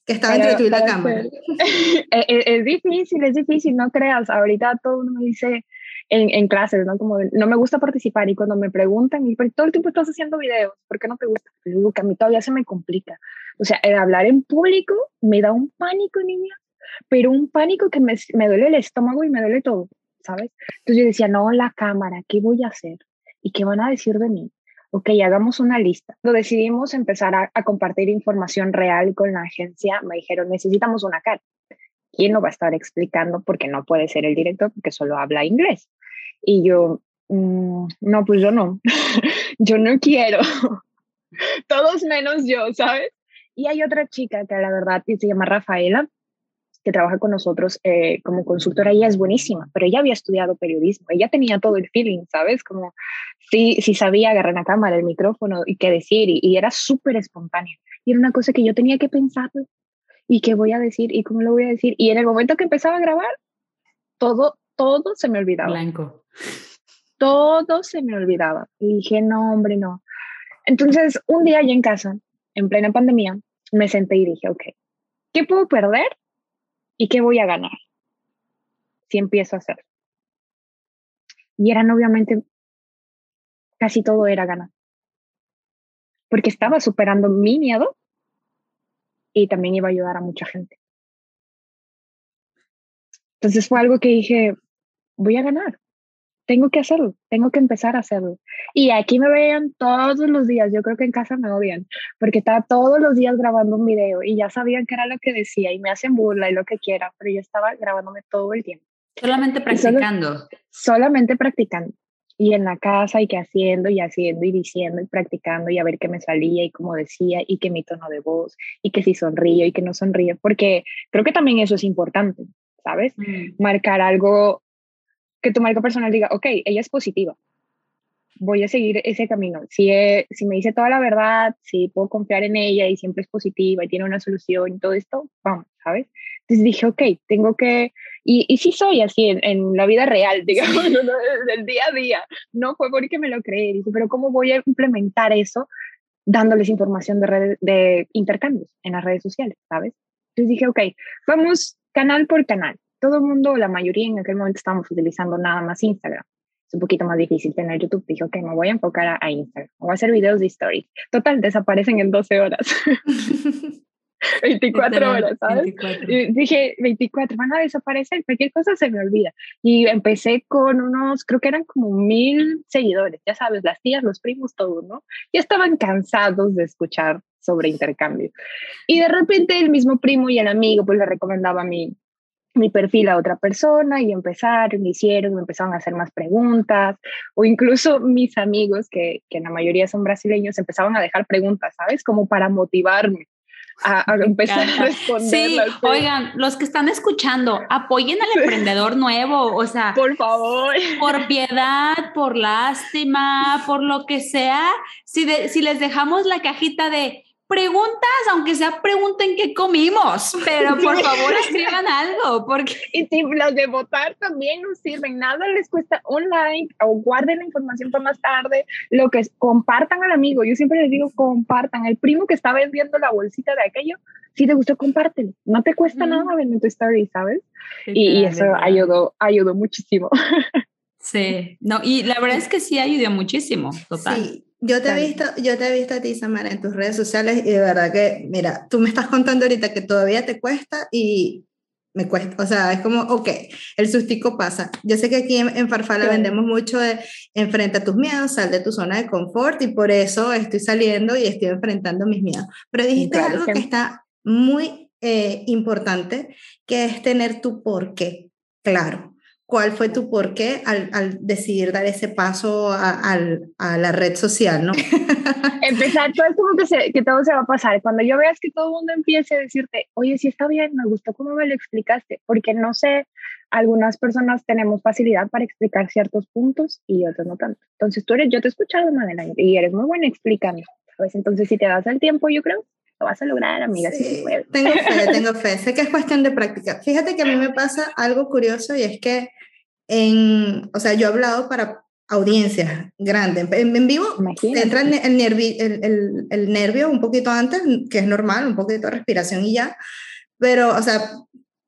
que estaba entre tú y la cámara? (laughs) Es, difícil, es difícil, no creas. Ahorita todo uno me dice en, en, clases, ¿no? Como no me gusta participar y cuando me preguntan, y todo el tiempo estás haciendo videos, ¿por qué no te gusta? Les digo que a mí todavía se me complica. O sea, el hablar en público me da un pánico, niña, pero un pánico que me, me duele el estómago y me duele todo. ¿Sabes? Entonces yo decía, no, la cámara, ¿qué voy a hacer? ¿Y qué van a decir de mí? Ok, hagamos una lista. Lo decidimos empezar a, compartir información real con la agencia. Me dijeron, necesitamos una cara. ¿Quién lo va a estar explicando? Porque no puede ser el director porque solo habla inglés. Y yo, mm, no, pues yo no. (laughs) yo no quiero. (laughs) Todos menos yo, ¿sabes? Y hay otra chica que la verdad se llama Rafaela, que trabaja con nosotros eh, como consultora, ella es buenísima, pero ella había estudiado periodismo, ella tenía todo el feeling, ¿sabes? Como si, si sabía agarrar la cámara, el micrófono y qué decir, y, era súper espontánea. Y era una cosa que yo tenía que pensar, ¿y qué voy a decir? ¿Y cómo lo voy a decir? Y en el momento que empezaba a grabar, todo, todo se me olvidaba. Blanco. Todo se me olvidaba. Y dije, no, hombre, no. Entonces, un día ya en casa, en plena pandemia, me senté y dije, ok, ¿qué puedo perder ¿Y qué voy a ganar si empiezo a hacer? Y eran obviamente, casi todo era ganar. Porque estaba superando mi miedo y también iba a ayudar a mucha gente. Entonces fue algo que dije, voy a ganar tengo que hacerlo, tengo que empezar a hacerlo. Y aquí me veían todos los días, yo creo que en casa me odian, porque estaba todos los días grabando un video y ya sabían qué era lo que decía y me hacen burla y lo que quiera, pero yo estaba grabándome todo el tiempo. Solamente practicando. solamente practicando. Y en la casa y que haciendo y haciendo y diciendo y practicando y a ver qué me salía y cómo decía y que mi tono de voz y que si sonrío y que no sonrío, porque creo que también eso es importante, ¿sabes? Mm. Marcar algo que tu marca personal diga, ok, ella es positiva, voy a seguir ese camino. Si, si me dice toda la verdad, si puedo confiar en ella y siempre es positiva y tiene una solución y todo esto, vamos, ¿sabes? Entonces dije, ok, tengo que, y, y sí soy así en, en la vida real, (laughs) digamos, del día a día. No fue porque me lo creí, dije, pero ¿cómo voy a implementar eso dándoles información de, de intercambios en las redes sociales, ¿sabes? Entonces dije, ok, vamos canal por canal todo el mundo, la mayoría en aquel momento estábamos utilizando nada más Instagram. Es un poquito más difícil tener YouTube. Dije, ok, me voy a enfocar a, Instagram. Voy a hacer videos de stories. Total, desaparecen en 12 horas. (laughs) 24 horas, ¿sabes? dije, 24, van a desaparecer, cualquier cosa se me olvida. Y empecé con unos, creo que eran como mil seguidores, ya sabes, las tías, los primos, todo, ¿no? Ya estaban cansados de escuchar sobre intercambio. Y de repente el mismo primo y el amigo pues le recomendaba a mi, mi perfil a otra persona y empezaron, me hicieron, me empezaron a hacer más preguntas, o incluso (laughs) mis amigos, que, que la mayoría son brasileños, empezaban a dejar preguntas, ¿sabes? Como para motivarme. A, empezar a responder. Sí, oigan, los que están escuchando, apoyen al (laughs) emprendedor nuevo, o sea, por favor, por piedad, por lástima, por lo que sea, si, si les dejamos la cajita de preguntas, aunque sea pregunten qué comimos, pero (laughs) por favor escriban algo, porque... Y si las de votar también no sirven, nada les cuesta un like o guarden la información para más tarde, lo que es, compartan al amigo, yo siempre les digo compartan, el primo que está vendiendo la bolsita de aquello, si te gustó, compártelo, no te cuesta nada vender tu story, ¿sabes? y, eso ayudó, ayudó muchísimo. (laughs) Sí, no, y la verdad es que sí ayudó muchísimo, total. Sí. Yo te, he visto, yo te he visto a ti, Samara, en tus redes sociales y de verdad que, mira, tú me estás contando ahorita que todavía te cuesta y me cuesta, o sea, es como, ok, el sustico pasa. Yo sé que aquí en, Farfala vendemos mucho de enfrenta tus miedos, sal de tu zona de confort y por eso estoy saliendo y estoy enfrentando mis miedos. Pero dijiste algo que está muy eh, importante, que es tener tu por qué claro. ¿Cuál fue tu porqué al, al decidir dar ese paso a, a, la red social, no? (laughs) Empezar, todo es como que, se, que todo se va a pasar. Cuando yo veas que todo el mundo empiece a decirte, oye, sí está bien, me gustó cómo me lo explicaste, porque no sé, algunas personas tenemos facilidad para explicar ciertos puntos y otros no tanto. Entonces tú eres, yo te he escuchado, Madela, y eres muy buena explicando, ¿sabes? Entonces si te das el tiempo, yo creo, lo vas a lograr, amiga, sí, Tengo (laughs) fe, tengo fe. Sé que es cuestión de práctica. Fíjate que a mí me pasa algo curioso y es que en, o sea, yo he hablado para audiencias grandes. En, vivo entra el, el, el, nervio un poquito antes, que es normal, un poquito de respiración y ya. Pero, o sea,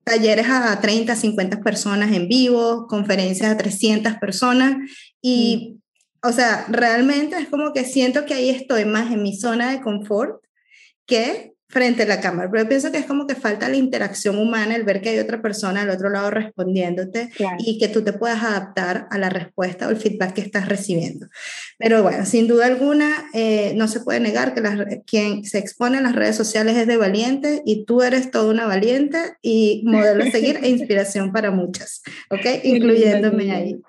talleres a 30, 50 personas en vivo, conferencias a 300 personas y, mm. o sea, realmente es como que siento que ahí estoy más en mi zona de confort que frente a la cámara, pero yo pienso que es como que falta la interacción humana, el ver que hay otra persona al otro lado respondiéndote y que tú te puedas adaptar a la respuesta o el feedback que estás recibiendo. Pero bueno, sin duda alguna, eh, no se puede negar que quien se expone en las redes sociales es de valiente y tú eres toda una valiente y modelo a seguir (laughs) e inspiración para muchas, ¿ok? Incluyéndome ahí.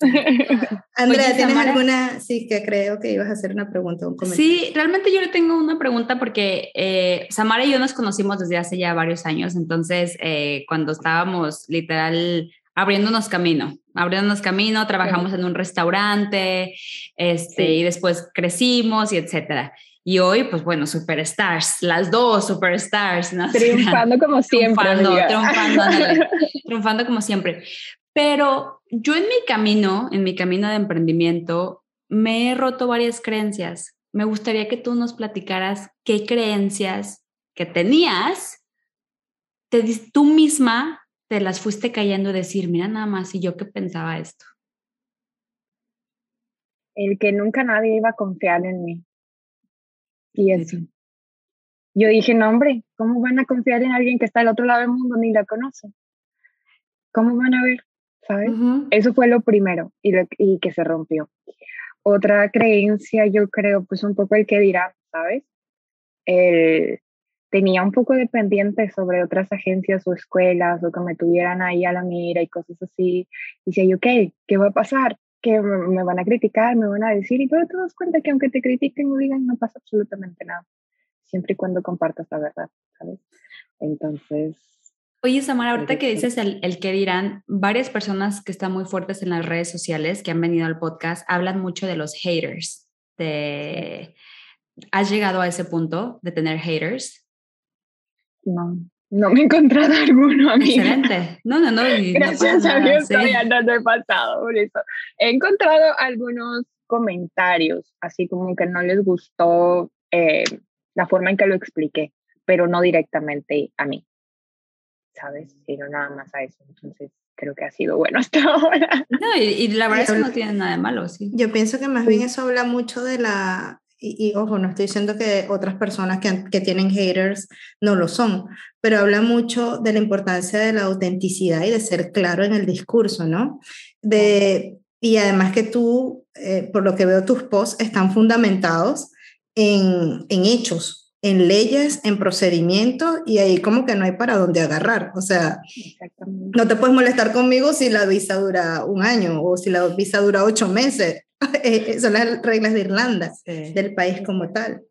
(laughs) Andrea, ¿tienes alguna? Sí, que creo que ibas a hacer una pregunta, un comentario. Sí, realmente yo le tengo una pregunta porque eh, Samara y yo nos conocimos desde hace ya varios años, entonces eh, cuando estábamos literal abriéndonos camino, abriéndonos camino, trabajamos en un restaurante, este, y después crecimos y etcétera. Y hoy, pues bueno, superstars, las dos superstars. (laughs) Triunfando como siempre. triunfando, (laughs) triunfando como siempre. Pero yo en mi camino, en mi camino de emprendimiento, me he roto varias creencias. Me gustaría que tú nos platicaras qué creencias que tenías, te, tú misma te las fuiste cayendo y decir, mira nada más, y yo que pensaba esto. El que nunca nadie iba a confiar en mí. Y eso. Yo dije, no, hombre, ¿cómo van a confiar en alguien que está al otro lado del mundo ni la conoce? ¿Cómo van a ver? ¿Sabes? Eso fue lo primero y, y que se rompió. Otra creencia, yo creo, pues un poco el que dirá, ¿sabes? El, tenía un poco de pendiente sobre otras agencias o escuelas o que me tuvieran ahí a la mira y cosas así. Y decía yo, ¿qué? ¿Qué va a pasar? Que me van a criticar, me van a decir, y pero te das cuenta que aunque te critiquen o digan, no pasa absolutamente nada, siempre y cuando compartas la verdad, ¿sabes? Entonces, Oye, Samara, ahorita que dices el, el, que dirán, varias personas que están muy fuertes en las redes sociales, que han venido al podcast, hablan mucho de los haters. De... ¿Has llegado a ese punto de tener haters? No, no me he encontrado (laughs) alguno, amiga. Excelente. No, no, no. Gracias a Dios todavía no he pasado por eso. He encontrado algunos comentarios, así como que no les gustó eh, la forma en que lo expliqué, pero no directamente a mí. ¿Sabes? Sino nada más a eso. Entonces, creo que ha sido bueno (laughs) hasta ahora. No, y, la verdad es que no tiene nada de malo, sí. Yo pienso que más bien eso habla mucho de la, y, ojo, no estoy diciendo que otras personas que, que, tienen haters no lo son, pero habla mucho de la importancia de la autenticidad y de ser claro en el discurso, ¿no? De, y además que tú, eh, por lo que veo, tus posts están fundamentados en, en hechos, en leyes, en procedimientos, y ahí como que no hay para dónde agarrar. O sea, no te puedes molestar conmigo si la visa dura un año o si la visa dura ocho meses. (laughs) Eh, eh, son las reglas de Irlanda, del país como tal.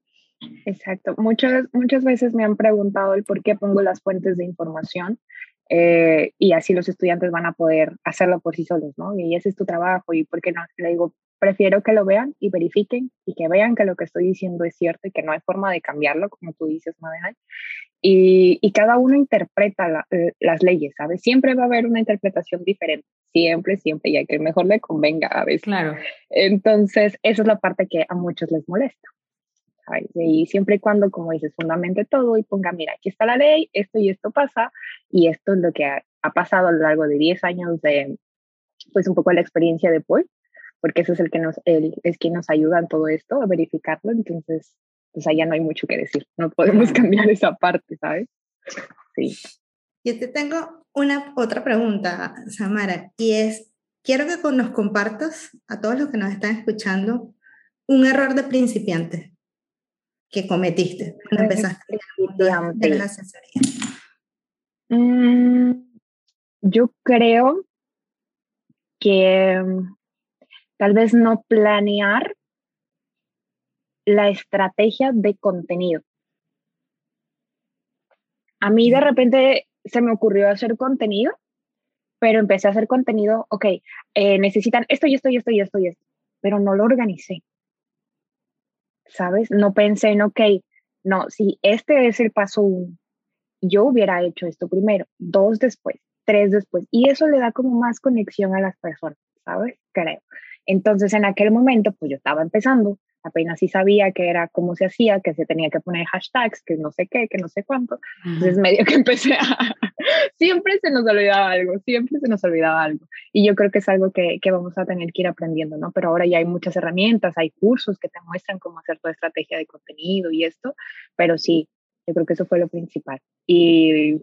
Exacto. Muchas, muchas veces me han preguntado el por qué pongo las fuentes de información. Eh, y así los estudiantes van a poder hacerlo por sí solos, ¿no? Y ese es tu trabajo y por qué no, le digo, prefiero que lo vean y verifiquen y que vean que lo que estoy diciendo es cierto y que no hay forma de cambiarlo, como tú dices, Madeline. Y, y cada uno interpreta eh, las leyes, ¿sabes? Siempre va a haber una interpretación diferente, siempre, siempre, y a que mejor le convenga a veces. Claro. Entonces, esa es la parte que a muchos les molesta. Y siempre y cuando, como dices, fundamente todo y ponga, mira, aquí está la ley, esto y esto pasa, y esto es lo que ha, pasado a lo largo de 10 años de, pues un poco la experiencia de Paul, porque eso es el que nos, el, es quien nos ayuda en todo esto, a verificarlo, entonces, pues allá no hay mucho que decir, no podemos cambiar esa parte, ¿sabes? Sí. Yo te tengo una otra pregunta, Samara, y es, quiero que nos compartas a todos los que nos están escuchando un error de principiante que cometiste cuando empezaste de las asesorías? Mm, yo creo que tal vez no planear la estrategia de contenido. A mí de repente se me ocurrió hacer contenido, pero empecé a hacer contenido, ok, eh, necesitan esto y esto y esto y esto y esto, pero no lo organicé. ¿sabes? No pensé en, ok, no, si este es el paso uno, yo hubiera hecho esto primero, dos después, tres después, y eso le da como más conexión a las personas, ¿sabes? Creo. Entonces, en aquel momento, pues yo estaba empezando, apenas sí sabía que era cómo se hacía, que se tenía que poner hashtags, que no sé qué, que no sé cuánto. Entonces (laughs) medio que empecé a... siempre se nos olvidaba algo, siempre se nos olvidaba algo. Y yo creo que es algo que, que, vamos a tener que ir aprendiendo, ¿no? Pero ahora ya hay muchas herramientas, hay cursos que te muestran cómo hacer toda estrategia de contenido y esto, pero sí, yo creo que eso fue lo principal. Y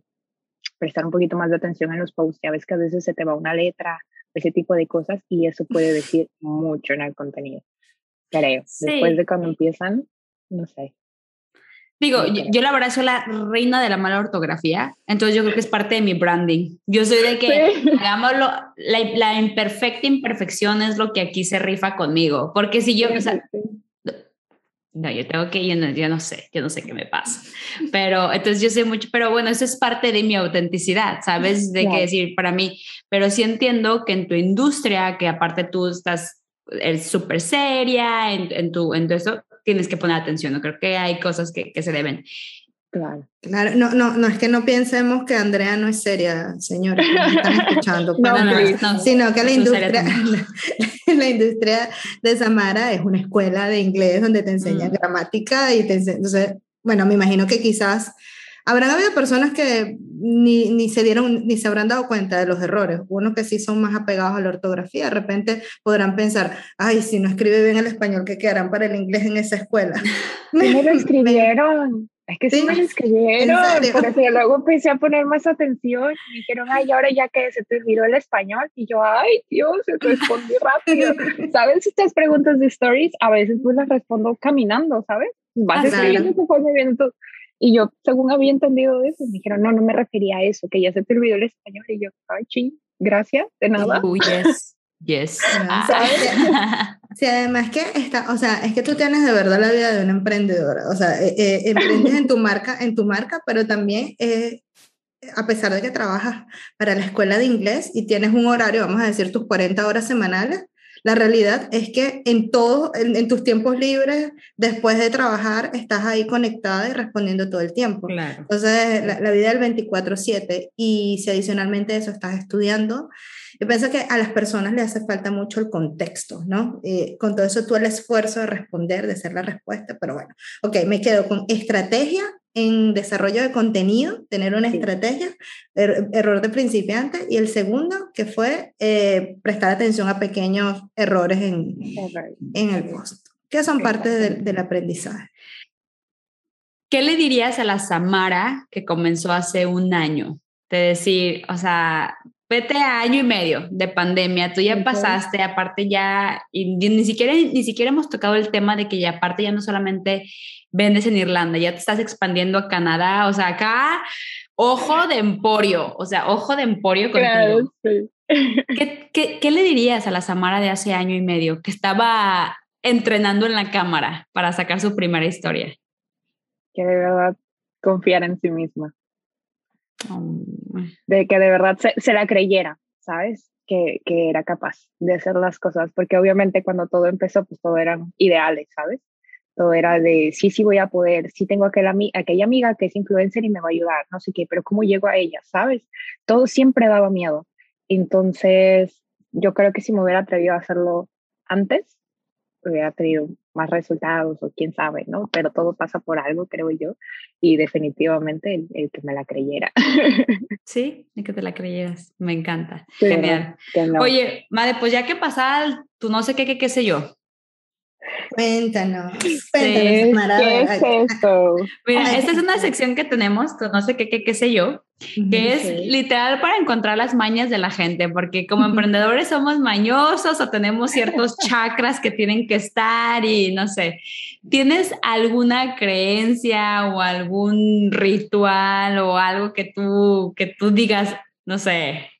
prestar un poquito más de atención en los posts, ya ves que a veces se te va una letra, ese tipo de cosas, y eso puede decir (laughs) mucho en el contenido creo. Después de cuando empiezan, no sé. Digo, yo, la verdad soy la reina de la mala ortografía, entonces yo creo que es parte de mi branding. Yo soy de que, (laughs) hagámoslo, la, imperfecta imperfección es lo que aquí se rifa conmigo, porque si yo, no, yo tengo que, yo no, yo no sé, yo no sé qué me pasa, pero entonces yo sé mucho, pero bueno, eso es parte de mi autenticidad, ¿sabes? De qué decir para mí, pero sí entiendo que en tu industria, que aparte tú estás es súper seria en, en, tu, en eso, tienes que poner atención. ¿no? Creo que hay cosas que, que se deben. Claro. Claro, no, no, no es que no pensemos que Andrea no es seria, señores, que están (laughs) escuchando, para no, sino que la industria, (laughs) la, industria de Samara es una escuela de inglés donde te enseñan mm. gramática y te enseñan, entonces, bueno, me imagino que quizás Habrán habido personas que ni, ni, se dieron, ni se habrán dado cuenta de los errores. Unos que sí son más apegados a la ortografía, de repente podrán pensar, ay, si no escribe bien el español, ¿qué quedarán para el inglés en esa escuela? (laughs) me lo escribieron. Es que sí, me lo escribieron. Por eso yo luego empecé a poner más atención. Me dijeron, ay, ahora ya que se te olvidó el español. Y yo, ay, Dios, se respondí rápido. (laughs) ¿Sabes? Estas preguntas de stories, a veces pues las respondo caminando, ¿sabes? Vas escribiendo conforme viendo. Y yo, según había entendido eso, me dijeron, no, no me refería a eso, que ya se te olvidó el español. Y yo, ay, ching, gracias, de nada. Uy, yes, yes. (laughs) Sí, además que está, o sea, es que tú tienes de verdad la vida de una emprendedora. O sea, eh, eh, emprendes en tu marca, en tu marca, pero también eh, a pesar de que trabajas para la escuela de inglés y tienes un horario, vamos a decir, tus 40 horas semanales, la realidad es que en todo, en, tus tiempos libres, después de trabajar, estás ahí conectada y respondiendo todo el tiempo. Entonces, la, vida del 24/7 y si adicionalmente eso estás estudiando, yo pienso que a las personas le hace falta mucho el contexto, ¿no? Eh, con todo eso tú el esfuerzo de responder, de hacer la respuesta, pero bueno, ok, me quedo con estrategia en desarrollo de contenido, tener una estrategia, er, error de principiante, y el segundo, que fue eh, prestar atención a pequeños errores en, en el post, que son parte del aprendizaje. ¿Qué le dirías a la Samara que comenzó hace un año? De decir, o sea, vete a año y medio de pandemia, tú ya pasaste, aparte ya, y ni siquiera, ni siquiera hemos tocado el tema de que ya aparte ya no solamente vendes en Irlanda, ya te estás expandiendo a Canadá, o sea, acá, ojo de emporio, o sea, ojo de emporio contigo. ¿Qué, qué, qué le dirías a la Samara de hace año y medio que estaba entrenando en la cámara para sacar su primera historia? Que de verdad confiar en sí misma. De que de verdad se, la creyera, ¿sabes? Que, que, era capaz de hacer las cosas, porque obviamente cuando todo empezó, pues todo eran ideales, ¿sabes? Todo era de, sí, sí voy a poder, sí tengo aquella, aquella amiga que es influencer y me va a ayudar, no sé qué, pero ¿cómo llego a ella, ¿sabes? Todo siempre daba miedo. Entonces, yo creo que si me hubiera atrevido a hacerlo antes, hubiera tenido más resultados o quién sabe, ¿no? Pero todo pasa por algo, creo yo, y definitivamente el, que me la creyera. (laughs) Sí, el que te la creyeras, me encanta. Genial. Oye, madre, pues ya que pasa, tú no sé qué, qué, qué sé yo, Cuéntanos, cuéntanos, ¿Qué es esto? Mira, esta es una sección que tenemos, no sé qué, qué, qué sé yo, que es literal para encontrar las mañas de la gente, porque como emprendedores somos mañosos o tenemos ciertos (laughs) chakras que tienen que estar y no sé. ¿Tienes alguna creencia o algún ritual o algo que tú, que tú digas, no sé,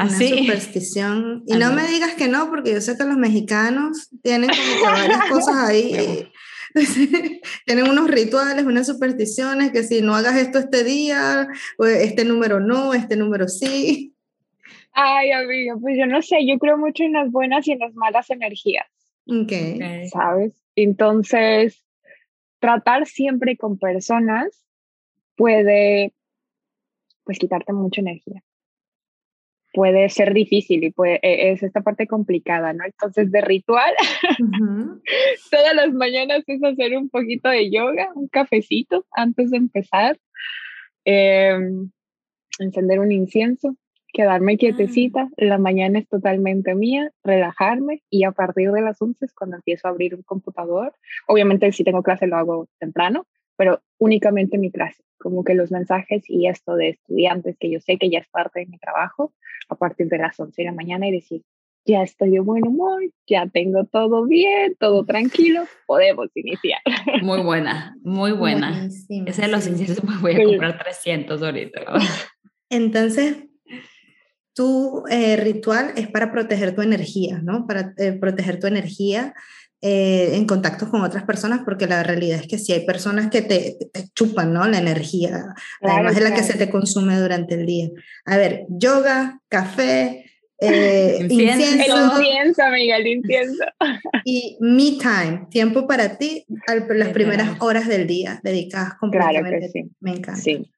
¿Así? Una superstición. Y no me digas que no, porque yo sé que los mexicanos tienen como varias (laughs) cosas ahí. (laughs) tienen unos rituales, unas supersticiones, que si no hagas esto este día, pues este número no, este número sí. Ay, amiga, pues yo no sé, yo creo mucho en las buenas y en las malas energías. Ok. ¿Sabes? Entonces, tratar siempre con personas puede, pues, quitarte mucha energía puede ser difícil y puede, e, es esta parte complicada, ¿no? Entonces, de ritual, (laughs) todas las mañanas es hacer un poquito de yoga, un cafecito antes de empezar, em, encender un incienso, quedarme quietecita, ah. la mañana es totalmente mía, relajarme y a partir de las 11 es cuando empiezo a abrir un computador. Obviamente si tengo clase lo hago temprano, pero únicamente mi clase, como que los mensajes y esto de estudiantes que yo sé que ya es parte de mi trabajo, a partir de las 11 de la mañana y decir, ya estoy de buen humor, ya tengo todo bien, todo tranquilo, podemos iniciar. Muy buena, muy buena. Ese de los inciensos me voy a comprar 300 ahorita. Entonces, tu eh, ritual es para proteger tu energía, ¿no? Para eh, proteger tu energía eh, en contacto con otras personas, porque la realidad es que si hay personas que te, chupan, ¿no? La energía, además de la que se te consume durante el día. A ver, yoga, café, eh, (laughs) incienso. El incienso, amiga, el incienso. (laughs) Y me time, tiempo para ti, las primeras horas del día, dedicadas completamente. Claro que sí. Me encanta. Sí.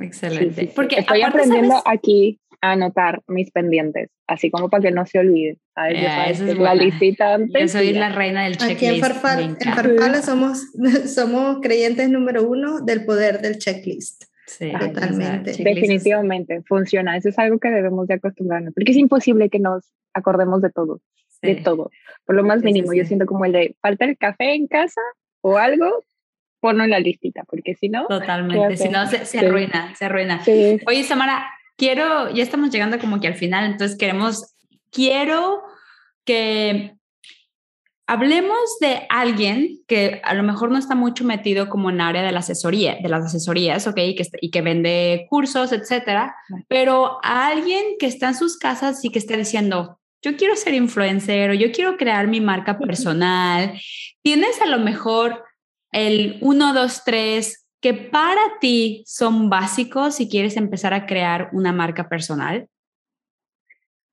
Excelente. Porque estoy aprendiendo aquí anotar mis pendientes, así como para que no se olvide. ¿sabes? Eh, es la listita antes. Yo soy la reina del checklist. Aquí en Farfala, somos, (laughs) somos creyentes número uno del poder del checklist. Sí, totalmente. Definitivamente, funciona. Eso es algo que debemos de acostumbrarnos, porque es imposible que nos acordemos de todo, de todo. Por lo más mínimo, yo siento como el de falta el café en casa o algo, ponlo en la listita, porque si no... Totalmente, si no se, se arruina, se arruina. Oye, Samara, quiero, ya estamos llegando como que al final, entonces queremos, quiero que hablemos de alguien que a lo mejor no está mucho metido como en área de la asesoría, de las asesorías, ¿ok? Y que, y que vende cursos, etcétera, pero a alguien que está en sus casas y que está diciendo, yo quiero ser influencer o yo quiero crear mi marca personal. Tienes a lo mejor el 1, 2, 3 que para ti son básicos si quieres empezar a crear una marca personal?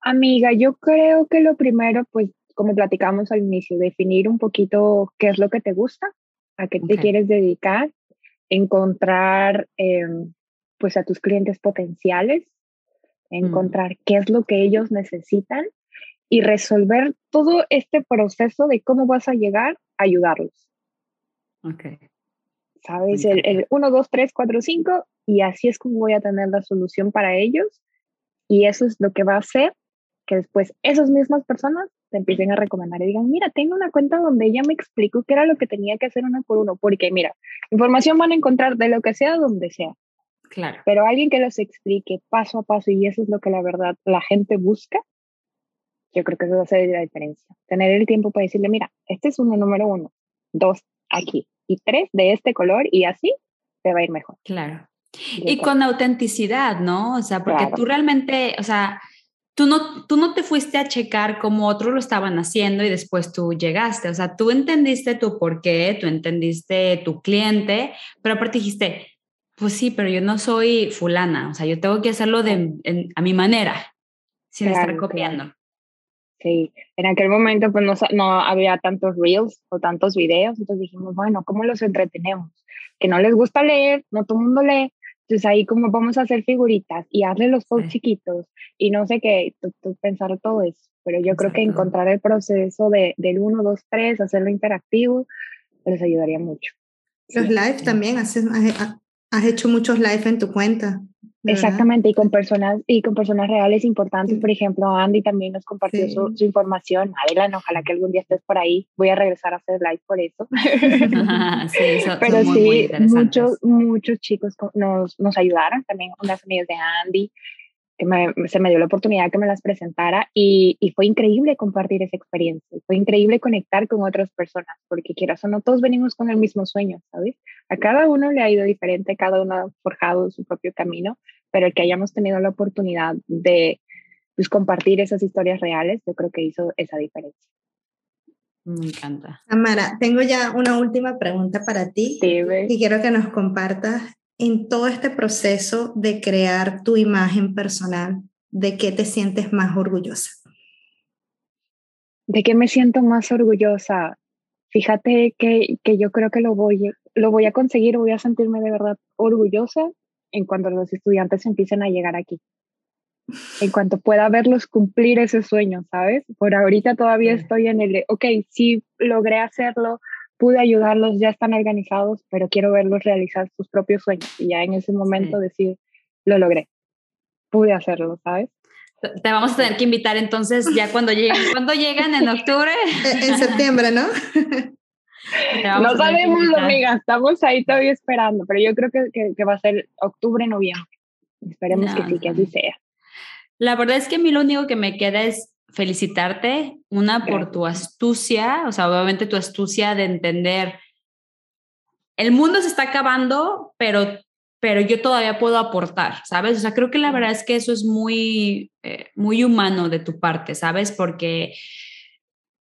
Amiga, yo creo que lo primero, pues como platicamos al inicio, definir un poquito qué es lo que te gusta, a qué te quieres dedicar, encontrar em, pues a tus clientes potenciales, mm. encontrar qué es lo que ellos necesitan y resolver todo este proceso de cómo vas a llegar a ayudarlos. Okay. ¿Sabes? El, 1, 2, 3, 4, 5 y así es como voy a tener la solución para ellos y eso es lo que va a hacer que después esas mismas personas te empiecen a recomendar y digan, mira, tengo una cuenta donde ella me explicó qué era lo que tenía que hacer uno por uno, porque mira, información van a encontrar de lo que sea, donde sea. Claro. Pero alguien que los explique paso a paso y eso es lo que la verdad la gente busca, yo creo que eso va a ser la diferencia. Tener el tiempo para decirle, mira, este es uno número uno, dos, aquí, y tres de este color y así te va a ir mejor. Claro. Y con autenticidad, ¿no? O sea, porque tú realmente, o sea, tú no, tú no te fuiste a checar como otros lo estaban haciendo y después tú llegaste. O sea, tú entendiste tu por qué, tú entendiste tu cliente, pero aparte dijiste, pues sí, pero yo no soy fulana, o sea, yo tengo que hacerlo de, a mi manera, sin estar copiando. Sí, en aquel momento pues no, no, había tantos reels o tantos videos, entonces dijimos, bueno, ¿cómo los entretenemos? Que no les gusta leer, no todo el mundo lee, entonces ahí como vamos a hacer figuritas y hazle los posts chiquitos y no sé qué, pensar todo eso, pero yo creo que encontrar el proceso de, del 1, 2, 3, hacerlo interactivo, les ayudaría mucho. Los live también, haces, Has hecho muchos live en tu cuenta. Exactamente, y con personas y con personas reales importantes. Por ejemplo, Andy también nos compartió su, información. Adelan, ojalá que algún día estés por ahí. Voy a regresar a hacer live por eso. (laughs) sí, Pero sí, muchos, muchos chicos nos, nos ayudaron. También unas amigas de Andy que se me dio la oportunidad que me las presentara y, y, fue increíble compartir esa experiencia, fue increíble conectar con otras personas, porque quieras o no, todos venimos con el mismo sueño, ¿sabes? A cada uno le ha ido diferente, cada uno ha forjado su propio camino, pero el que hayamos tenido la oportunidad de pues, compartir esas historias reales, yo creo que hizo esa diferencia. Me encanta. Amara, tengo ya una última pregunta para ti. y quiero que nos compartas en todo este proceso de crear tu imagen personal, ¿de qué te sientes más orgullosa? ¿De qué me siento más orgullosa? Fíjate que, que yo creo que lo voy, lo voy a conseguir, voy a sentirme de verdad orgullosa en cuanto los estudiantes empiecen a llegar aquí. En cuanto pueda verlos cumplir ese sueño, ¿sabes? Por ahorita todavía estoy en el, ok, sí logré hacerlo, pude ayudarlos, ya están organizados, pero quiero verlos realizar sus propios sueños y ya en ese momento decir, lo logré, pude hacerlo, ¿sabes? Te vamos a tener que invitar entonces ya cuando lleguen, (laughs) cuando llegan en octubre. en septiembre, ¿no? No sabemos, amiga, estamos ahí todavía esperando, pero yo creo que, que, va a ser octubre, noviembre. Esperemos que sí, que así sea. La verdad es que a mí lo único que me queda es felicitarte, una por tu astucia, o sea, obviamente tu astucia de entender, el mundo se está acabando, pero, pero yo todavía puedo aportar, ¿sabes? O sea, creo que la verdad es que eso es muy, eh, muy humano de tu parte, ¿sabes? Porque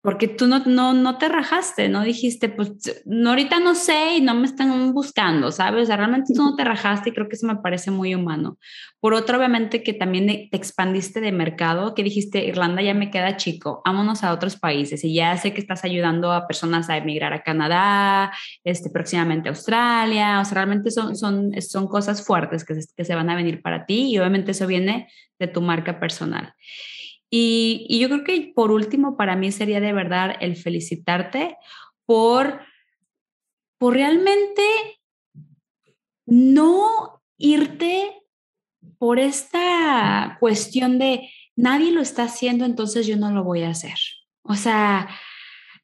porque tú no, no, no te rajaste, no dijiste, pues no, ahorita no sé y no me están buscando, ¿sabes? O sea, realmente tú no te rajaste y creo que eso me parece muy humano. Por otro, obviamente que también te expandiste de mercado, que dijiste, Irlanda ya me queda chico, vámonos a otros países y ya sé que estás ayudando a personas a emigrar a Canadá, este, próximamente a Australia, o sea, realmente son, son, son cosas fuertes que que se van a venir para ti y obviamente eso viene de tu marca personal. Y, yo creo que por último, para mí sería de verdad el felicitarte por, por realmente no irte por esta cuestión de nadie lo está haciendo, entonces yo no lo voy a hacer. O sea,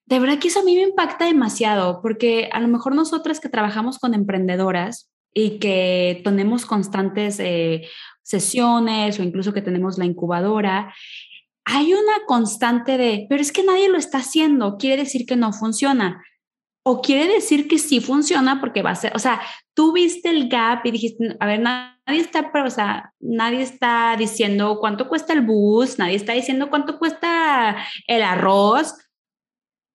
de verdad que eso a mí me impacta demasiado, porque a lo mejor nosotras que trabajamos con emprendedoras y que tenemos constantes eh, sesiones o incluso que tenemos la incubadora, hay una constante de, pero es que nadie lo está haciendo, quiere decir que no funciona. O quiere decir que sí funciona porque va a ser, o sea, tú viste el gap y dijiste, a ver, nadie está, o sea, nadie está diciendo cuánto cuesta el bus, nadie está diciendo cuánto cuesta el arroz.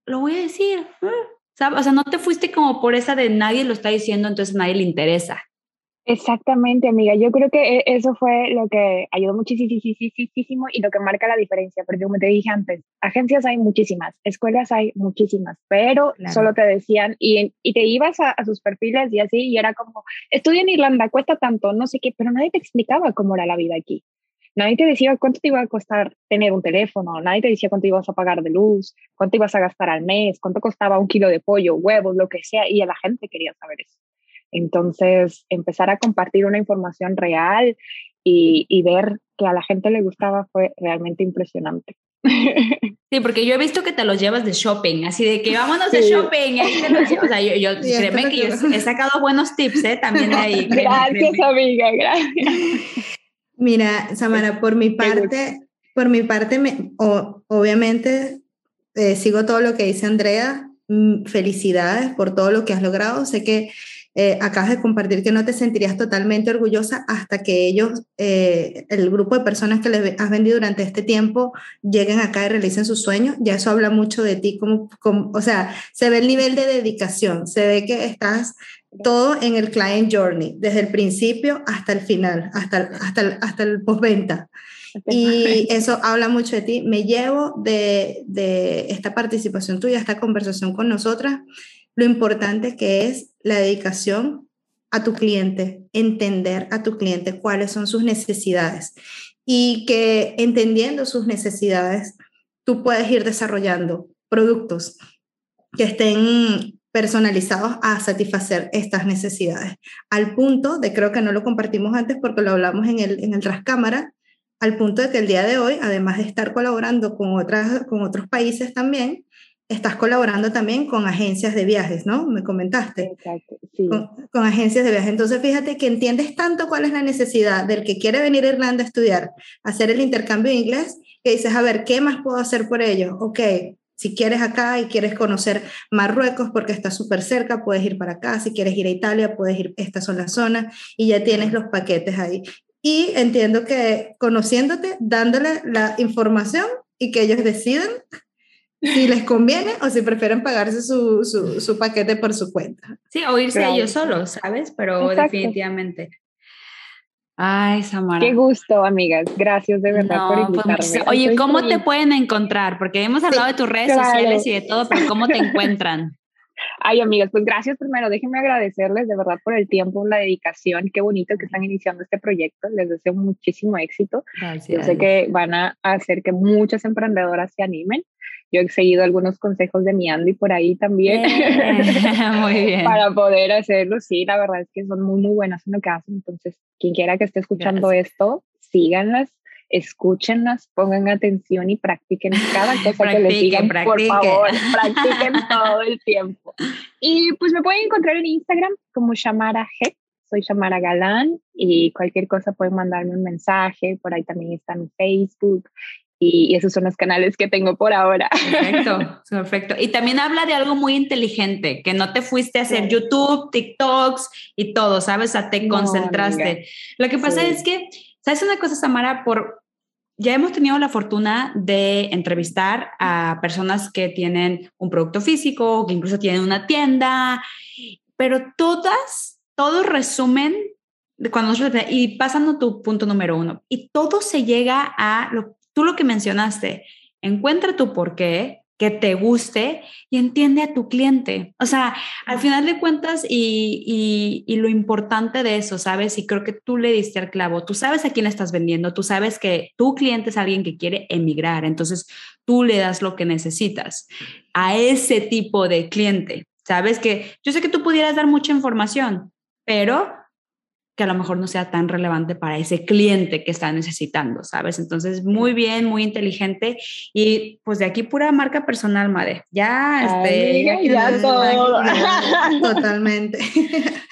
Lo voy a decir, ah", o sea, no te fuiste como por esa de nadie lo está diciendo, entonces a nadie le interesa. Exactamente, amiga. Yo creo que e, eso fue lo que ayudó muchísimo y lo que marca la diferencia, porque como te dije antes, agencias hay muchísimas, escuelas hay muchísimas, pero solo te decían y, y te ibas a, sus perfiles y así, y era como, estudia en Irlanda, cuesta tanto, no sé qué, pero nadie te explicaba cómo era la vida aquí. Nadie te decía cuánto te iba a costar tener un teléfono, nadie te decía cuánto ibas a pagar de luz, cuánto ibas a gastar al mes, cuánto costaba un kilo de pollo, huevos, lo que sea, y a la gente quería saber eso. Entonces, empezar a compartir una información real y, ver que a la gente le gustaba fue realmente impresionante. (laughs) Sí, porque yo he visto que te los llevas de shopping, así de que vámonos de shopping. Y ahí te los. O sea, yo, yo créeme que yo he sacado buenos tips ¿eh? también de ahí. (laughs) gracias, amiga, gracias. Mira, (laughs) Samara, por mi parte, por mi parte, me, obviamente eh, sigo todo lo que dice Andrea. Mm, felicidades por todo lo que has logrado. Sé que eh, acabas de compartir que no te sentirías totalmente orgullosa hasta que ellos, eh, el grupo de personas que les has vendido durante este tiempo, lleguen acá y realicen sus sueños. Ya eso habla mucho de ti, como, como, o sea, se ve el nivel de dedicación, se ve que estás todo en el client journey, desde el principio hasta el final, hasta, hasta, el, hasta el postventa. Y (laughs) eso habla mucho de ti. Me llevo de, de esta participación tuya, esta conversación con nosotras, lo importante que es la dedicación a tu cliente, entender a tu cliente cuáles son sus necesidades y que entendiendo sus necesidades, tú puedes ir desarrollando productos que estén personalizados a satisfacer estas necesidades. Al punto de, creo que no lo compartimos antes porque lo hablamos en el, en el Trascámara, al punto de que el día de hoy, además de estar colaborando con, otras, con otros países también, estás colaborando también con agencias de viajes, ¿no? Me comentaste. Exacto, sí. Con, agencias de viajes. Entonces, fíjate que entiendes tanto cuál es la necesidad del que quiere venir a Irlanda a estudiar, hacer el intercambio de inglés, que dices, a ver, ¿qué más puedo hacer por ellos? Ok, si quieres acá y quieres conocer Marruecos porque está súper cerca, puedes ir para acá. Si quieres ir a Italia, puedes ir, estas son las zonas y ya tienes los paquetes ahí. Y entiendo que conociéndote, dándole la información y que ellos decidan si les conviene o si prefieren pagarse su, su, su paquete por su cuenta. Sí, o irse ellos solos, ¿sabes? Pero definitivamente. Ay, Samara. Qué gusto, amigas. Gracias de verdad por pues, invitarme. oye, ¿cómo te pueden encontrar? Porque hemos hablado de tus redes sociales y de todo, pero ¿cómo te (laughs) encuentran? Ay, amigas, pues gracias primero. Déjenme agradecerles de verdad por el tiempo, la dedicación. Qué bonito que están iniciando este proyecto. Les deseo muchísimo éxito. Gracias. Yo sé que van a hacer que muchas emprendedoras se animen. Yo he seguido algunos consejos de mi Andy por ahí también. (laughs) muy (laughs) bien. para poder hacerlo. Sí, la verdad es que son muy, muy buenas en lo que hacen. Entonces, quien quiera que esté escuchando esto, síganlas escúchenlas, pongan atención y practiquen cada (laughs) cosa que les digan, por favor, practiquen todo el tiempo. Y pues me pueden encontrar en Instagram como Shamara G, soy Shamara Galán y cualquier cosa pueden mandarme un mensaje, por ahí también está mi Facebook y, esos son los canales que tengo por ahora. Perfecto, (laughs) perfecto. Y también habla de algo muy inteligente, que no te fuiste a hacer YouTube, TikToks y todo, ¿sabes? O te concentraste. Lo que pasa es que, ¿sabes una cosa, Samara? Por, ya hemos tenido la fortuna de entrevistar a personas que tienen un producto físico, que incluso tienen una tienda, pero todas, todos resumen cuando y pasando tu punto número uno, y todo se llega a lo tú lo que mencionaste, encuentra tu por qué, que te guste y entiende a tu cliente. O sea, al final de cuentas y, y, lo importante de eso, ¿sabes? Y creo que tú le diste al clavo, tú sabes a quién estás vendiendo, tú sabes que tu cliente es alguien que quiere emigrar, entonces tú le das lo que necesitas a ese tipo de cliente. Sabes que yo sé que tú pudieras dar mucha información, pero que a lo mejor no sea tan relevante para ese cliente que está necesitando, ¿sabes? Entonces, muy bien, muy inteligente y pues de aquí pura marca personal, Made. Ya, este, ya todo. (laughs) Totalmente.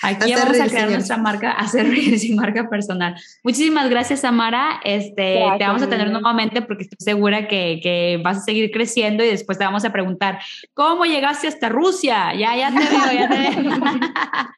Aquí vamos a crear nuestra marca, hacer sin marca personal. Muchísimas gracias, Samara. Este, te vamos a tener nuevamente porque estoy segura que, que, vas a seguir creciendo y después te vamos a preguntar, ¿cómo llegaste hasta Rusia? Ya, ya te veo, ya te veo. (laughs)